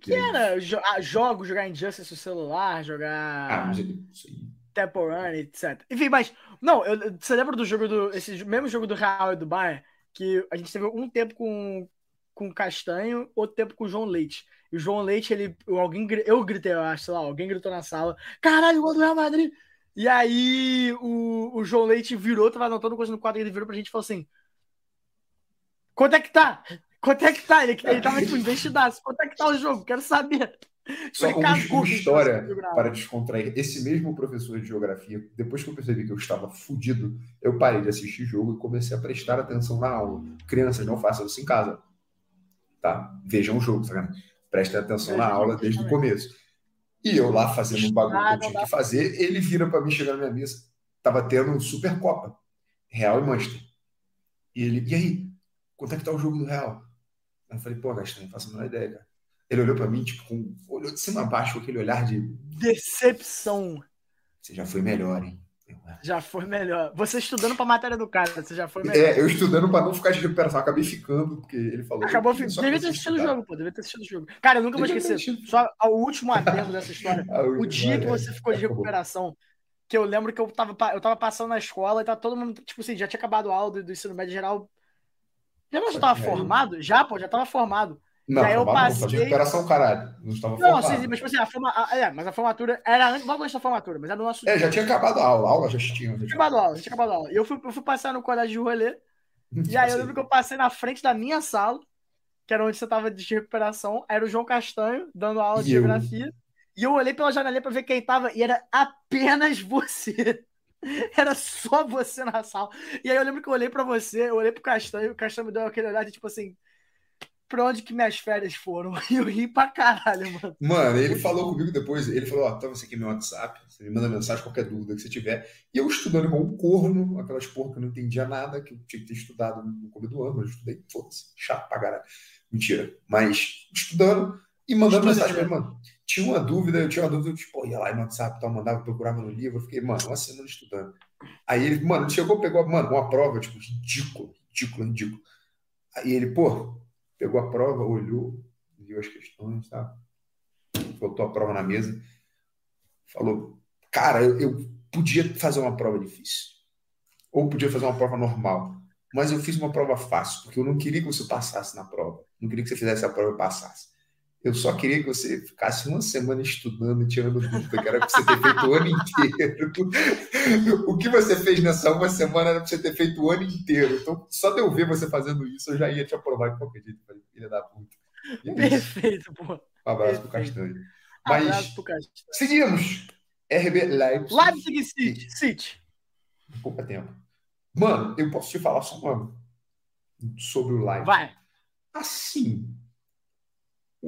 Speaker 4: Que era jo ah, jogos, jogar Injustice no celular, jogar
Speaker 3: Ah, mas ele.
Speaker 4: Temple Run, etc. Enfim, mas. Não, eu- você lembra do jogo do. Esse mesmo jogo do Real e do Bayern? Que a gente teve um tempo com, com o Castanho, outro tempo com o João Leite. E o João Leite, ele. Alguém, eu gritei, eu acho, sei lá, alguém gritou na sala. Caralho, gol do Real Madrid! E aí o, o João Leite virou, tava anotando coisa no quadro, ele virou pra gente e falou assim: Quanto é que tá? Quanto é que tá? Ele, ele tava tipo, investidaço. Quanto é que tá o jogo? Quero saber.
Speaker 3: Só
Speaker 4: que a gente
Speaker 3: história
Speaker 4: jogar.
Speaker 3: para descontrair. Esse mesmo professor de geografia, depois que eu percebi que eu estava fudido, eu parei de assistir jogo e comecei a prestar atenção na aula. Crianças, não façam isso em casa. Tá? Vejam o jogo, tá vendo? Prestem atenção na aula desde o começo. E eu lá fazendo um bagulho que
Speaker 4: Ah,
Speaker 3: eu tinha que fazer, ele vira para mim, chegar na minha mesa. Tava tendo Supercopa, Real e Manchester. E ele, e aí? Quanto é que tá o jogo do Real? Eu falei, pô, Gastão, não faço a menor ideia, cara. Ele olhou pra mim, tipo, com, olhou de cima a baixo com aquele olhar de
Speaker 4: Decepção.
Speaker 3: você já foi melhor, hein?
Speaker 4: Já foi melhor. Você estudando pra matéria do cara, você já foi melhor.
Speaker 3: É, eu estudando pra não ficar de recuperação, acabei ficando, porque ele falou.
Speaker 4: Acabou,
Speaker 3: "Eu
Speaker 4: fi-
Speaker 3: só
Speaker 4: devia ter assistido o
Speaker 3: estudar."
Speaker 4: jogo, pô. Devia ter assistido o jogo. Cara, eu nunca vou
Speaker 3: Devia
Speaker 4: esquecer. Só o último adendo dessa história. O dia que
Speaker 3: é.
Speaker 4: você ficou de recuperação, que eu lembro que eu tava, eu tava passando na escola e tá todo mundo, tipo assim, já tinha acabado a aula do, do ensino médio geral. Não já tava
Speaker 3: E aí?
Speaker 4: formado? Já, pô, já tava formado.
Speaker 3: Não,
Speaker 4: eu
Speaker 3: de
Speaker 4: passei-
Speaker 3: recuperação, caralho. Não estava
Speaker 4: Não,
Speaker 3: formado.
Speaker 4: sim, sim, mas tipo assim, a, forma, é, mas a formatura era antes, logo antes da formatura, mas era do nosso
Speaker 3: É, já tinha acabado a aula, a aula já tinha. Já
Speaker 4: tinha acabado a aula, já tinha acabado a aula. E eu fui, eu fui passar no colégio de rolê, e aí eu lembro que eu passei na frente da minha sala, que era onde você tava de recuperação, era o João Castanho dando aula de
Speaker 3: E eu?
Speaker 4: geografia. E eu olhei pela janelinha pra ver quem tava, e era apenas você. Era só você na sala. E aí eu lembro que eu olhei pra você, eu olhei pro Castanho, o Castanho me deu aquele olhar de tipo assim. Pra onde que minhas férias foram? E eu ri pra caralho, mano.
Speaker 3: Mano, ele falou comigo depois, ele falou, ó, toma você aqui meu WhatsApp, você me manda mensagem, qualquer dúvida que você tiver. E eu estudando igual um corno, aquelas porra que eu não entendia nada, que eu tinha que ter estudado no começo do ano, mas eu estudei, foda-se, chato pra caralho. Mentira. Mas estudando e mandando
Speaker 4: Estuda,
Speaker 3: mensagem pra ele, mano. Tinha uma dúvida, eu tinha uma dúvida, eu, tipo, ia lá no WhatsApp, tal, mandava, procurava no livro, eu fiquei, mano, uma semana estudando. Aí ele, mano, chegou, pegou, mano, uma prova, tipo, ridícula, ridícula, ridícula. Aí ele, pô, pegou a prova, olhou, viu as questões, tá? Botou a prova na mesa, falou, cara, eu, eu podia fazer uma prova difícil, ou podia fazer uma prova normal, mas eu fiz uma prova fácil, porque eu não queria que você passasse na prova, não queria que você fizesse a prova e passasse. Eu só queria que você ficasse uma semana estudando tirando dúvida, que era pra você ter feito o ano inteiro. O que você fez nessa uma semana era pra você ter feito o ano inteiro. Então, só de eu ver você fazendo isso, eu já ia te aprovar de qualquer jeito. Falei, filha da puta. E.
Speaker 4: Perfeito, pô.
Speaker 3: Um abraço pro
Speaker 4: Perfeito.
Speaker 3: Castanho.
Speaker 4: Abraço
Speaker 3: Mas
Speaker 4: pro Castanho.
Speaker 3: seguimos. RB Leipzig.
Speaker 4: Leipzig City. City.
Speaker 3: Pouco tempo. Mano, eu posso te falar só uma sobre o Leipzig.
Speaker 4: Vai.
Speaker 3: Assim,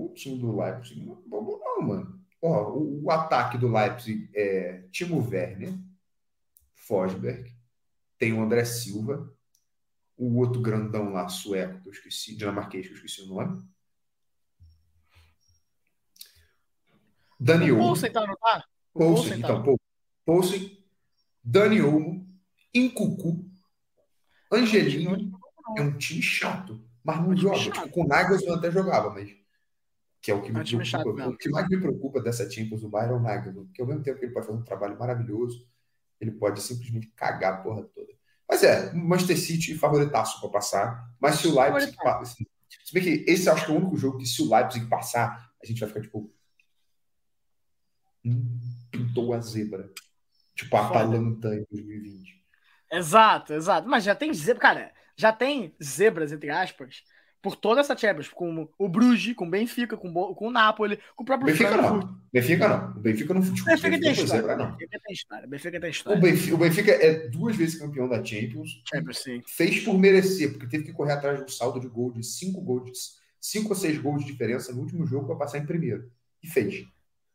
Speaker 3: o time do Leipzig não é bobo não, mano. Ó, o, o ataque do Leipzig é Timo Werner, Forsberg, tem o André Silva, o outro grandão lá, sueco, que eu esqueci, dinamarquês, que eu esqueci o nome. Dani Olmo.
Speaker 4: Poulsen tá, não tá? O
Speaker 3: Poulsen,
Speaker 4: tá.
Speaker 3: então, Pou- Poulsen, Dani Olmo, Incucu, Angelino, é um time chato, mas não
Speaker 4: Um
Speaker 3: joga. Tipo, com o Nagelsmann até jogava, mas que é o que me
Speaker 4: chato
Speaker 3: preocupa.
Speaker 4: mesmo.
Speaker 3: O que mais me preocupa dessa Champions do Bayern é o Nagelsmann, porque ao mesmo tempo que ele pode fazer um trabalho maravilhoso, ele pode simplesmente cagar a porra toda. Mas é, o Manchester City favoritaço para passar, mas se o Leipzig
Speaker 4: Favoritaço.
Speaker 3: passa, se bem que esse acho que é o único jogo que se o Leipzig passar, a gente vai ficar tipo pintou a zebra. Tipo a
Speaker 4: Foda.
Speaker 3: Atalanta em 2020.
Speaker 4: Exato, exato. Mas já tem zebra, cara, já tem zebras, entre aspas, por toda essa Champions, com o Bruges, com o Benfica, com, o com o Napoli, com o próprio
Speaker 3: Benfica
Speaker 4: Frankfurt.
Speaker 3: não. Benfica não. O Benfica não
Speaker 4: O
Speaker 3: futebol.
Speaker 4: Benfica tem
Speaker 3: Benfica foi
Speaker 4: história.
Speaker 3: zebra,
Speaker 4: O
Speaker 3: não.
Speaker 4: Benfica tem história. O Benfica tem
Speaker 3: O
Speaker 4: história.
Speaker 3: Benfica, o Benfica é duas vezes campeão da Champions.
Speaker 4: Champions, sim.
Speaker 3: Fez por merecer, porque teve que correr atrás de um saldo de gol de cinco gols, de cinco ou seis gols de diferença no último jogo para passar em primeiro. E fez.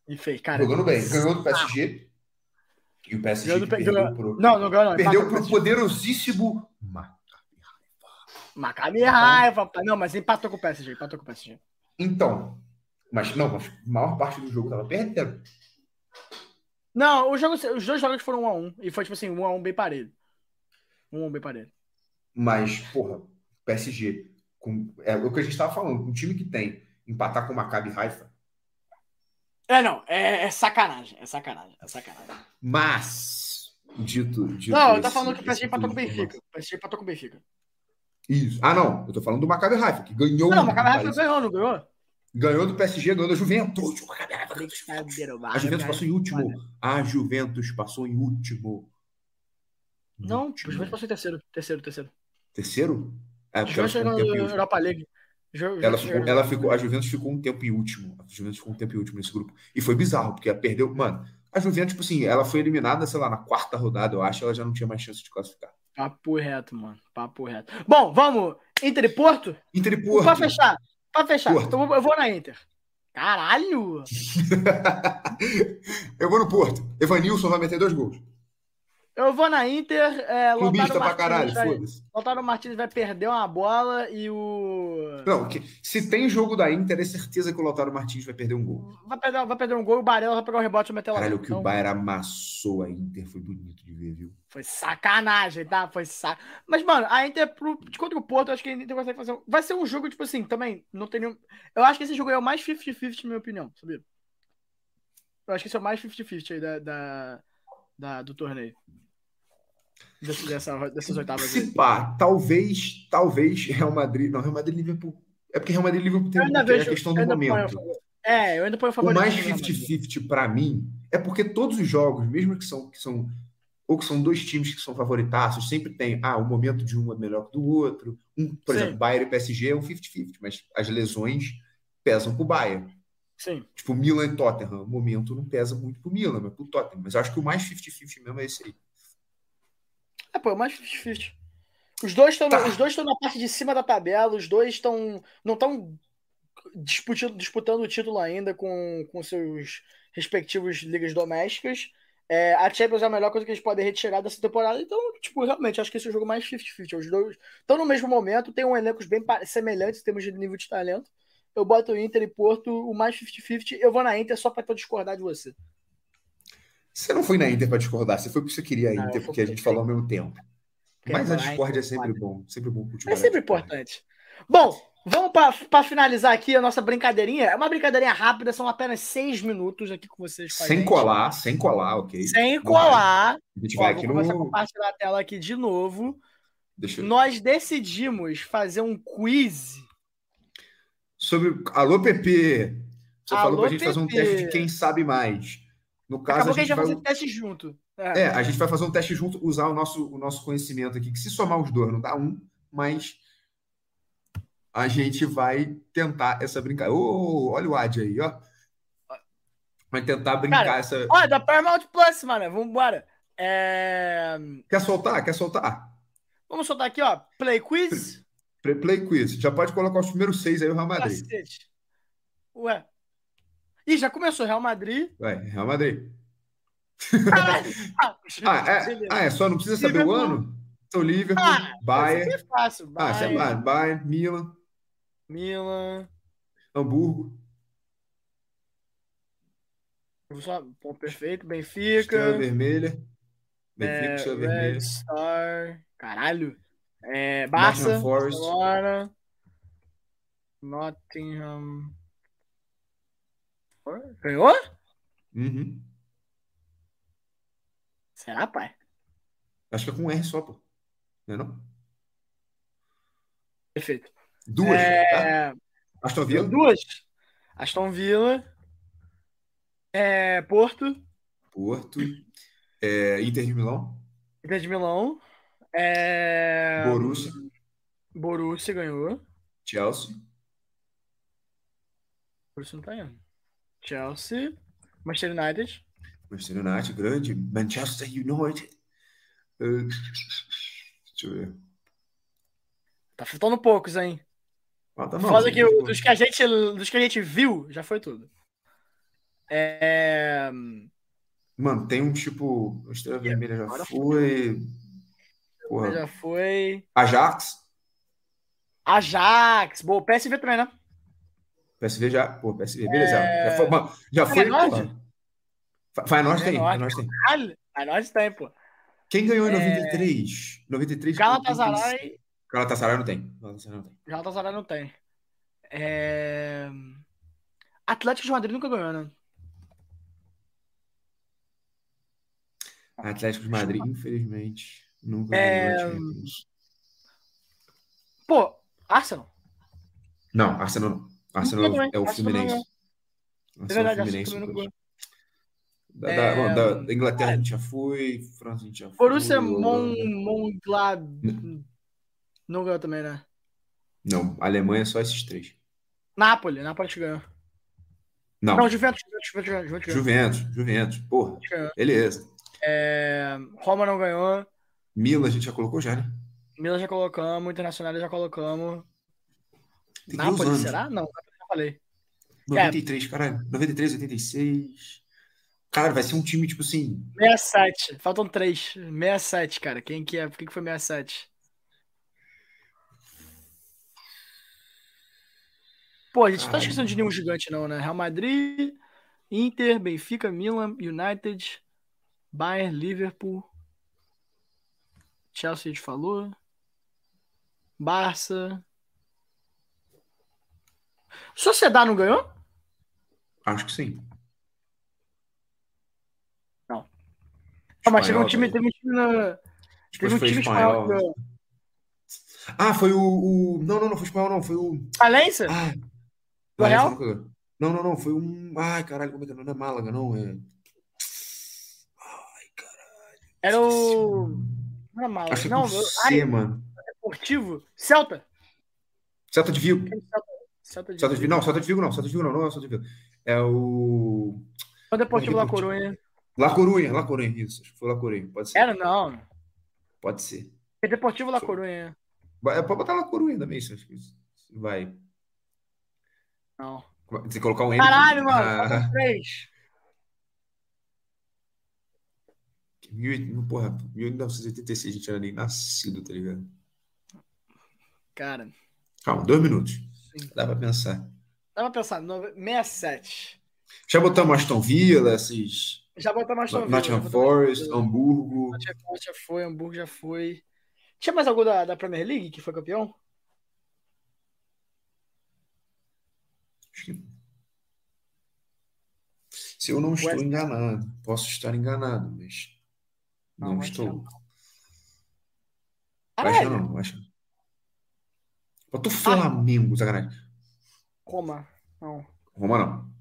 Speaker 4: E fez, cara.
Speaker 3: Jogando bem. Ganhou do PSG. E o PSG
Speaker 4: Ganhou do
Speaker 3: perdeu
Speaker 4: ganhou-
Speaker 3: pro,
Speaker 4: Não, não ganhou, não.
Speaker 3: perdeu
Speaker 4: empatou
Speaker 3: pro
Speaker 4: com o
Speaker 3: poderosíssimo
Speaker 4: Maccabi raiva, pai. Não, mas empatou com o PSG. Empatou com o PSG.
Speaker 3: Então, Mas não, mas a maior parte do jogo tava perdendo.
Speaker 4: Não, o jogo, os dois jogos foram 1x1. E foi tipo assim, 1x1 bem parelho. 1x1 bem parelho.
Speaker 3: Mas, porra, PSG, com, é o que a gente tava falando, um time que tem empatar com o Maccabi Haifa.
Speaker 4: É, não, é, é sacanagem, é sacanagem, é sacanagem.
Speaker 3: Mas, dito. dito
Speaker 4: Não, eu
Speaker 3: esse-
Speaker 4: falando que o PSG empatou com o
Speaker 3: de
Speaker 4: Benfica. O PSG empatou com o Benfica.
Speaker 3: Isso. Ah, não. Eu tô falando do Maccabi Haifa, que ganhou.
Speaker 4: Não,
Speaker 3: o
Speaker 4: Maccabi
Speaker 3: Paris.
Speaker 4: ganhou, não ganhou?
Speaker 3: Ganhou do PSG, ganhou da Juventus. Haifa A Juventus passou em último. A Juventus passou em último.
Speaker 4: Não,
Speaker 3: Último.
Speaker 4: Juventus passou em terceiro, terceiro, terceiro.
Speaker 3: Terceiro? É, ela
Speaker 4: Juventus chegou na. Europa League.
Speaker 3: Ela ficou, ela ficou, a Juventus ficou um tempo em último. A Juventus ficou um tempo em último nesse grupo. E foi bizarro, porque ela perdeu. Mano, a Juventus, tipo assim, ela foi eliminada, sei lá, na quarta rodada, eu acho, ela já não tinha mais chance de classificar.
Speaker 4: Papo reto, mano. Papo reto. Bom, vamos. Inter e Porto?
Speaker 3: Inter e Porto.
Speaker 4: Pra fechar. Pra fechar.
Speaker 3: Porto.
Speaker 4: Então eu vou- eu vou na Inter. Caralho!
Speaker 3: eu vou no Porto. Evanilson vai meter dois gols.
Speaker 4: Eu vou na Inter. É,
Speaker 3: Clubista pra caralho, foda-se.
Speaker 4: Lautaro Martins vai perder uma bola e o.
Speaker 3: Não, que- se tem jogo da Inter, é certeza que o Lautaro Martins vai perder um gol.
Speaker 4: Vai perder, vai perder um gol e o Barella vai pegar o rebote e meter lá.
Speaker 3: Caralho, o que
Speaker 4: Então,
Speaker 3: o Bayern amassou a Inter foi bonito de ver, viu?
Speaker 4: Foi sacanagem, tá? Foi sac... Mas, mano, a Inter pro... de contra o Porto, eu acho que a Inter consegue fazer. um- Vai ser um jogo, tipo assim, também. Não tem nenhum. Eu acho que esse jogo é o mais 50-50, na minha opinião, sabia? Eu acho que esse é o mais 50-50 aí da, da, da- do torneio. Desse, dessa, dessas oitavas aí.
Speaker 3: Se pá, talvez, talvez Real Madrid. Não, Real Madrid Liverpool. É porque Real Madrid Liverpool tem,
Speaker 4: Eu ainda
Speaker 3: tem a
Speaker 4: vejo.
Speaker 3: questão do momento.
Speaker 4: É, eu ainda ponho a
Speaker 3: O
Speaker 4: favor
Speaker 3: mais 50-50 pra mim é porque todos os jogos, mesmo que são, que são ou que são dois times que são favoritaços, sempre tem, ah, o momento de um é melhor que do outro. Um, por
Speaker 4: Sim.
Speaker 3: exemplo, Bayern e PSG é um 50-50, mas as lesões pesam pro Bayern.
Speaker 4: Sim.
Speaker 3: Tipo, Milan e Tottenham, o momento não pesa muito pro Milan, mas pro Tottenham. Mas acho que o mais 50-50 mesmo é esse aí.
Speaker 4: É, pô, é o mais 50-50. Os dois estão
Speaker 3: Tá.
Speaker 4: os dois estão na parte de cima da tabela, os dois estão não estão disputando, disputando o título ainda com, com seus respectivos ligas domésticas. É, a Champions é a melhor coisa que eles podem retirar dessa temporada. Então, tipo, realmente, acho que esse é o jogo mais 50-50. Os dois estão no mesmo momento, tem um elencos bem semelhantes em termos de nível de talento. Eu boto o Inter e Porto, o mais 50-50. Eu vou na Inter só para discordar de você.
Speaker 3: Você não foi na Inter pra discordar, você foi porque você queria a
Speaker 4: Não,
Speaker 3: Inter,
Speaker 4: fui
Speaker 3: porque a gente falou ao mesmo tempo.
Speaker 4: Porque
Speaker 3: Mas a discórdia é
Speaker 4: Inter
Speaker 3: sempre bom, sempre bom cultivar
Speaker 4: É sempre importante. Bom, vamos para finalizar aqui a nossa brincadeirinha. É uma brincadeirinha rápida, são apenas seis minutos aqui com vocês. com
Speaker 3: Sem colar, sem colar, ok?
Speaker 4: Sem
Speaker 3: Não
Speaker 4: colar.
Speaker 3: A gente
Speaker 4: Ó,
Speaker 3: vai
Speaker 4: vou
Speaker 3: aqui
Speaker 4: começar a
Speaker 3: no.
Speaker 4: compartilhar a tela aqui de novo. Nós decidimos fazer um quiz.
Speaker 3: Sobre. Alô, Pepe! Você
Speaker 4: Alô,
Speaker 3: falou pra gente fazer um teste de quem sabe mais. No caso,
Speaker 4: Acabou
Speaker 3: a
Speaker 4: que a
Speaker 3: gente
Speaker 4: gente vai fazer teste junto. É.
Speaker 3: É, a gente vai fazer um teste junto, usar o nosso, o nosso conhecimento aqui, que se somar os dois não dá um, mas a gente vai tentar essa brincadeira. Ô, olha o Ad aí, ó. Vai tentar brincar
Speaker 4: Cara,
Speaker 3: essa.
Speaker 4: Olha, da Paramount Plus, mano. Vambora. É...
Speaker 3: Quer soltar? Quer soltar?
Speaker 4: Vamos soltar aqui, ó. Play quiz.
Speaker 3: Play quiz. Já pode colocar os primeiros seis aí, o Real Madrid.
Speaker 4: Cacete. Ué. Ih, já começou Real Madrid.
Speaker 3: Vai, Real Madrid.
Speaker 4: Ah,
Speaker 3: Ah, é, ah, é só não precisa saber o
Speaker 4: Liverpool.
Speaker 3: ano? Então, Liverpool,
Speaker 4: Ah,
Speaker 3: Bayern.
Speaker 4: é fácil.
Speaker 3: Ah, sei lá,
Speaker 4: Bayern,
Speaker 3: Bayern, Milan,
Speaker 4: Milan.
Speaker 3: Hamburgo,
Speaker 4: só- Pô, perfeito.
Speaker 3: Estrela
Speaker 4: Benfica.
Speaker 3: Vermelha. Benfica,
Speaker 4: É,
Speaker 3: Estrela Vermelha.
Speaker 4: Star. Caralho. É, Barça. Barcelona. Nottingham. Ganhou?
Speaker 3: Uhum.
Speaker 4: Será, pai?
Speaker 3: Acho que é com R só, pô. Não é não?
Speaker 4: Perfeito.
Speaker 3: Duas, tá?
Speaker 4: É,
Speaker 3: Aston Villa,
Speaker 4: duas. Aston Villa. É, Porto.
Speaker 3: Porto, é, Inter de Milão,
Speaker 4: Inter de Milão. É,
Speaker 3: Borussia,
Speaker 4: Borussia ganhou.
Speaker 3: Chelsea,
Speaker 4: Borussia não tá indo. Chelsea. Manchester United.
Speaker 3: Manchester United, grande, Manchester United. Eh, deixa eu ver.
Speaker 4: Tá faltando poucos, hein?
Speaker 3: Falta não,
Speaker 4: Foda que dos que, a gente, dos que a gente viu, já foi tudo. É...
Speaker 3: Mano, tem um tipo. A Estrela Vermelha já foi. Porra.
Speaker 4: Já foi.
Speaker 3: Ajax.
Speaker 4: Ajax. Boa, PSV também, né?
Speaker 3: PSV já. Pô, PSV, beleza. Já foi. mano, Já foi
Speaker 4: Feyenoord?
Speaker 3: Fa- Feyenoord tem.
Speaker 4: Feyenoord.
Speaker 3: Tem.
Speaker 4: Tem, pô.
Speaker 3: Quem ganhou em
Speaker 4: É.
Speaker 3: 93? 93.
Speaker 4: Galatasaray,
Speaker 3: Galatasaray não tem. Galatasaray não tem.
Speaker 4: Galatasaray não tem. É... Atlético de Madrid nunca ganhou, né?
Speaker 3: Atlético de Madrid, infelizmente, nunca
Speaker 4: É. Pô, Arsenal.
Speaker 3: Não, Arsenal não. Arsenal
Speaker 4: Nunca
Speaker 3: é o.
Speaker 4: Arsenal
Speaker 3: Fluminense.
Speaker 4: É
Speaker 3: Arsenal é
Speaker 4: verdade, Arsenal
Speaker 3: Fluminense.
Speaker 4: não ganhou.
Speaker 3: Da,
Speaker 4: É,
Speaker 3: da- da Inglaterra a gente já foi, França a gente já foi.
Speaker 4: Borussia Mon
Speaker 3: Holanda.
Speaker 4: Monglad não ganhou também, né?
Speaker 3: Não, Alemanha é só esses três.
Speaker 4: Napoli te ganhou.
Speaker 3: Não,
Speaker 4: Não, Juventus, Juventus, Juventus, Juventus, Juventus
Speaker 3: Juventus. Porra, beleza.
Speaker 4: É, Roma não ganhou.
Speaker 3: Milan a gente já colocou já, né?
Speaker 4: Milan já colocamos, Internacional já colocamos.
Speaker 3: Tem anos.
Speaker 4: será? Não, já falei.
Speaker 3: 93, caralho. 93, 86. Cara, vai ser um time, tipo assim.
Speaker 4: 67, faltam três. 67, cara. Quem que é? Por que que foi 67? Pô, a gente não tá esquecendo de nenhum gigante, não, né? Real Madrid, Inter, Benfica, Milan, United, Bayern, Liverpool, Chelsea, a gente falou. Barça. Sociedade não ganhou?
Speaker 3: Acho que sim.
Speaker 4: Ah, mas teve um time, teve um time na. Teve um time espanhol.
Speaker 3: espanhol.
Speaker 4: que.
Speaker 3: Ah, foi o, o- Não, não, não foi espanhol, não. Foi o.
Speaker 4: Valência?
Speaker 3: Ah,
Speaker 4: Do Real?
Speaker 3: nunca ganhou. Não, não, não. Foi um. Ai, caralho, como é que é? Não é Málaga, não. É. Ai, caralho.
Speaker 4: Era o. Não era Málaga.
Speaker 3: Acho que é
Speaker 4: Não, eu-
Speaker 3: C,
Speaker 4: ai,
Speaker 3: mano.
Speaker 4: Esportivo. Celta.
Speaker 3: Celta de Vigo.
Speaker 4: Celta, de
Speaker 3: Celta de Vigo. Não, Celta de Vigo não. Celta de Vigo não. Não é o Celta de Vigo. É o.
Speaker 4: O Deportivo La
Speaker 3: Deportivo.
Speaker 4: Coruña.
Speaker 3: La Corunha. La Corunha, isso. Acho que foi La Corunha. Pode ser.
Speaker 4: Era, não.
Speaker 3: Pode ser.
Speaker 4: É Deportivo La Coruña.
Speaker 3: Vai- É, pode botar La Corunha também, isso. Acho que isso vai.
Speaker 4: Não.
Speaker 3: Você colocar um N.
Speaker 4: Caralho, mano.
Speaker 3: Ah,
Speaker 4: três.
Speaker 3: Mil, porra, 1986, a gente era nem nascido, tá ligado?
Speaker 4: Cara,
Speaker 3: Calma, dois minutos.
Speaker 4: Sim.
Speaker 3: Dá pra pensar.
Speaker 4: dá pra pensar. nove- 67.
Speaker 3: Já botamos Aston Villa, esses.
Speaker 4: Já botamos Aston Villa.
Speaker 3: Nottingham Forest. Hamburgo.
Speaker 4: Nottingham Forest já foi, Hamburgo já foi. Tinha mais algum da, da Premier League que foi campeão?
Speaker 3: Acho que- Se eu não estou enganado, posso estar enganado, mas não,
Speaker 4: Não,
Speaker 3: estou. Não, acho. que- Bota o Flamengo, sacanagem.
Speaker 4: Roma. Não.
Speaker 3: Roma não.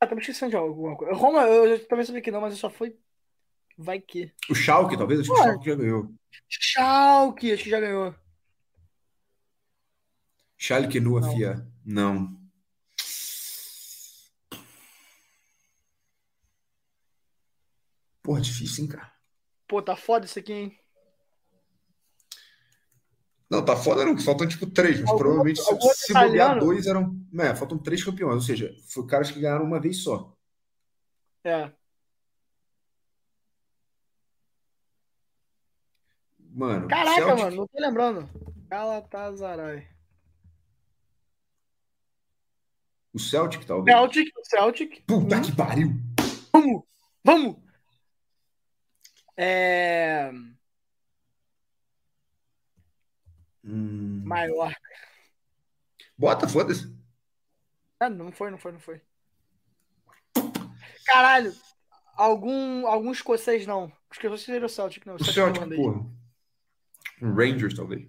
Speaker 4: Ah, me esquecendo de alguma coisa. Roma, eu também sabia que não, mas eu só foi. Vai que.
Speaker 3: O Schalke, talvez, acho que o. Schalke já ganhou.
Speaker 4: Schalke, acho que já ganhou.
Speaker 3: Schalke no
Speaker 4: Não.
Speaker 3: FIA. Não. Porra, difícil, hein, cara?
Speaker 4: Pô, tá foda isso aqui, hein?
Speaker 3: Não, tá foda não, que faltam tipo três, mas
Speaker 4: Algum-
Speaker 3: provavelmente se,
Speaker 4: algum outro
Speaker 3: se bobear dois eram. É, faltam três campeões, ou seja, foi caras que ganharam uma vez só.
Speaker 4: É.
Speaker 3: Mano,
Speaker 4: Caraca,
Speaker 3: Celtic,
Speaker 4: mano, não tô lembrando. Galatasaray.
Speaker 3: o Celtic, talvez.
Speaker 4: Celtic, Celtic.
Speaker 3: Puta
Speaker 4: Hum,
Speaker 3: que pariu!
Speaker 4: Vamos! Vamos! É.
Speaker 3: Hum,
Speaker 4: Maior.
Speaker 3: Bota, foda-se.
Speaker 4: Ah, não foi, não foi, não foi. Caralho! Algum, algum escocês não. Os escocês seria o Celtic, não.
Speaker 3: O
Speaker 4: Celtic
Speaker 3: Celtic,
Speaker 4: irlandês.
Speaker 3: porra. Um Rangers, talvez.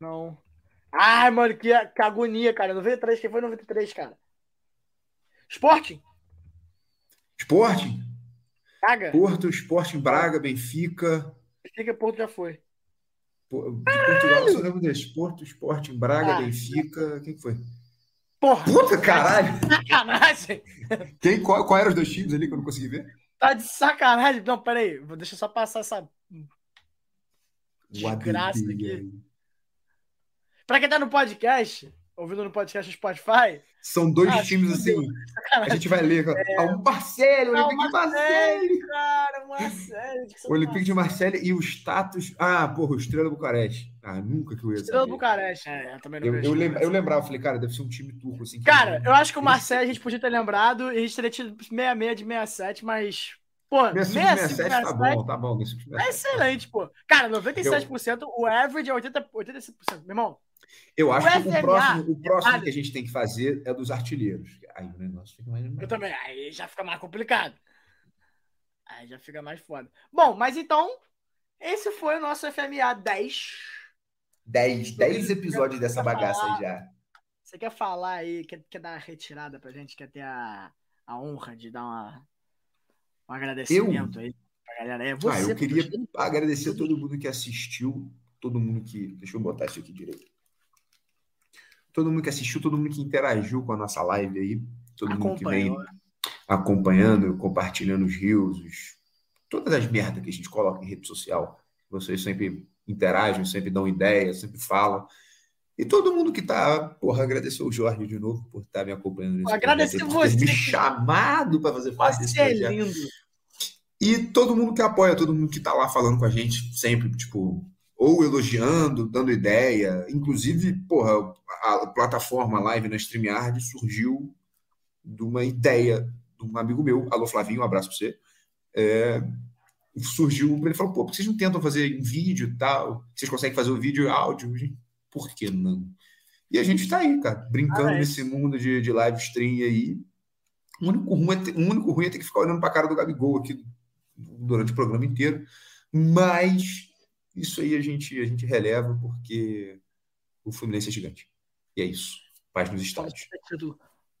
Speaker 4: Não. Ai, mano, que, que agonia, cara. 93, quem foi 93, cara? Sporting?
Speaker 3: Sporting,
Speaker 4: Caga.
Speaker 3: Porto, Sporting, Braga, Benfica.
Speaker 4: Fica Porto já foi.
Speaker 3: De Portugal, eu só lembro desses. Porto, Sporting, Braga,
Speaker 4: Ah.
Speaker 3: Benfica. Quem que foi?
Speaker 4: Porra,
Speaker 3: Puta caralho!
Speaker 4: sacanagem!
Speaker 3: Quem, qual, qual eram os dois times ali que eu não consegui ver?
Speaker 4: Tá de sacanagem. Não, peraí. Deixa eu só passar essa. Desgraça aqui. Pra quem tá no podcast, ouvindo no podcast Spotify,
Speaker 3: São dois
Speaker 4: Ah,
Speaker 3: times assim. A gente vai ler. Ah, o o
Speaker 4: Ah, o
Speaker 3: Olympique de
Speaker 4: Marseille,
Speaker 3: Marseille.
Speaker 4: cara, o Marcelo. que
Speaker 3: O Olympique de Marseille e o status. Ah, porra, o Estrela Bucareste. Ah, nunca que eu ia
Speaker 4: Estrela
Speaker 3: saber.
Speaker 4: Bucareste. É, eu também não
Speaker 3: Eu, eu, lembra, eu lembrava, falei, cara, deve ser um time turco assim. que-
Speaker 4: Cara, eu acho que o Marcelo a gente podia ter lembrado e a gente teria tido 66 de 67, mas. Pô,
Speaker 3: 65,
Speaker 4: 65,
Speaker 3: 67 tá
Speaker 4: 67
Speaker 3: bom, tá bom. 65,
Speaker 4: é
Speaker 3: 67.
Speaker 4: excelente, pô. Cara, 97%, o average é 80, 85%. Meu irmão,
Speaker 3: Eu acho
Speaker 4: O
Speaker 3: que o próximo, o próximo que a gente tem que fazer é dos artilheiros. Aí o negócio fica mais.
Speaker 4: eu também. Aí já fica mais complicado. Aí já fica mais foda. Bom, mas então, esse foi o nosso FMA 10.
Speaker 3: 10, 10 episódios dessa bagaça
Speaker 4: falar?
Speaker 3: aí já.
Speaker 4: Você quer falar aí, quer, quer dar uma retirada pra gente? Quer ter a, a honra de dar uma, um agradecimento aí pra galera? É você,
Speaker 3: ah, eu queria agradecer a todo mundo que assistiu, todo mundo que. Deixa eu botar isso aqui direito. Todo mundo que assistiu, todo mundo que interagiu com a nossa live aí, todo mundo que vem
Speaker 4: Acompanhou.
Speaker 3: acompanhando, compartilhando os rios, os- todas as merdas que a gente coloca em rede social. Vocês sempre interagem, sempre dão ideia, sempre falam. E todo mundo que tá, porra, agradecer o Jorge de novo por estar me acompanhando nesse
Speaker 4: Agradecer
Speaker 3: projeto, por ter
Speaker 4: você.
Speaker 3: me chamado para fazer parte desse
Speaker 4: Você é
Speaker 3: projeto.
Speaker 4: lindo.
Speaker 3: E todo mundo que apoia, todo mundo que tá lá falando com a gente, sempre, tipo, ou elogiando, dando ideia. Inclusive, porra, a plataforma live na StreamYard surgiu de uma ideia de um amigo meu, alô Flavinho, um abraço pra você. É, surgiu, ele falou, pô, por que vocês não tentam fazer em vídeo e tal? Vocês conseguem fazer o vídeo e áudio? Por que não? E a gente tá aí, cara, brincando
Speaker 4: Ah, é.
Speaker 3: nesse mundo de, de live stream aí. O único, ruim é ter, o único ruim é ter que ficar olhando pra cara do Gabigol aqui durante o programa inteiro. Mas isso aí a gente, a gente releva porque o Fluminense é gigante. E é isso. Paz nos estádios.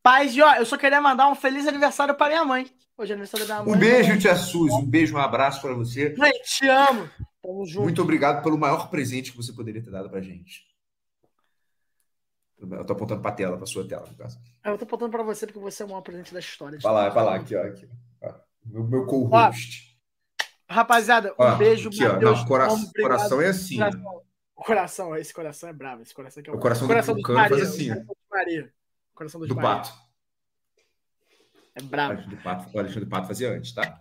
Speaker 4: Paz, e ó, eu só queria mandar um feliz aniversário pra minha mãe. Hoje é aniversário da minha mãe.
Speaker 3: Um beijo, tia Suzy. Um beijo, um abraço para você.
Speaker 4: Mãe, te amo. Tamo junto.
Speaker 3: Muito obrigado pelo maior presente que você poderia ter dado pra gente. Eu tô apontando pra tela, pra sua tela, no caso.
Speaker 4: Eu tô apontando pra você porque você é o maior presente da história.
Speaker 3: Vai lá, vai lá, aqui, ó. Aqui, ó. Meu, meu co-host.
Speaker 4: Rapaziada, um
Speaker 3: Ó,
Speaker 4: beijo,
Speaker 3: aqui, ó. Não, cora-
Speaker 4: obrigado.
Speaker 3: coração é assim. ó.
Speaker 4: Coração. O coração, esse coração é bravo. Esse coração aqui é
Speaker 3: O coração do
Speaker 4: coração
Speaker 3: Tucano faz assim, ó.
Speaker 4: o coração dos Maria. O coração dos
Speaker 3: Do
Speaker 4: Maria.
Speaker 3: Pato.
Speaker 4: É
Speaker 3: O
Speaker 4: bravo.
Speaker 3: Do Pato, o Alexandre do Pato fazia antes, tá?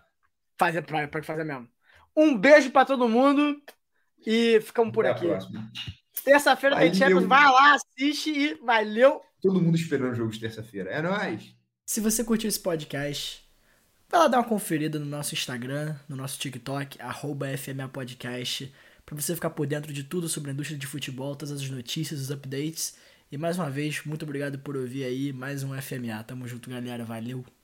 Speaker 4: Fazer pra, pra fazer mesmo. Um beijo pra todo mundo. E ficamos por
Speaker 3: Até
Speaker 4: aqui. Terça-feira tem. Champions. Vai lá, assiste e valeu.
Speaker 3: Todo mundo esperando o jogo de terça-feira. É nóis!
Speaker 4: Se você curtiu esse podcast, vai lá dar uma conferida no nosso Instagram, no nosso TikTok, arroba FMA Podcast, pra você ficar por dentro de tudo sobre a indústria de futebol, todas as notícias, os updates. E mais uma vez, muito obrigado por ouvir aí mais um FMA. Tamo junto, galera. Valeu!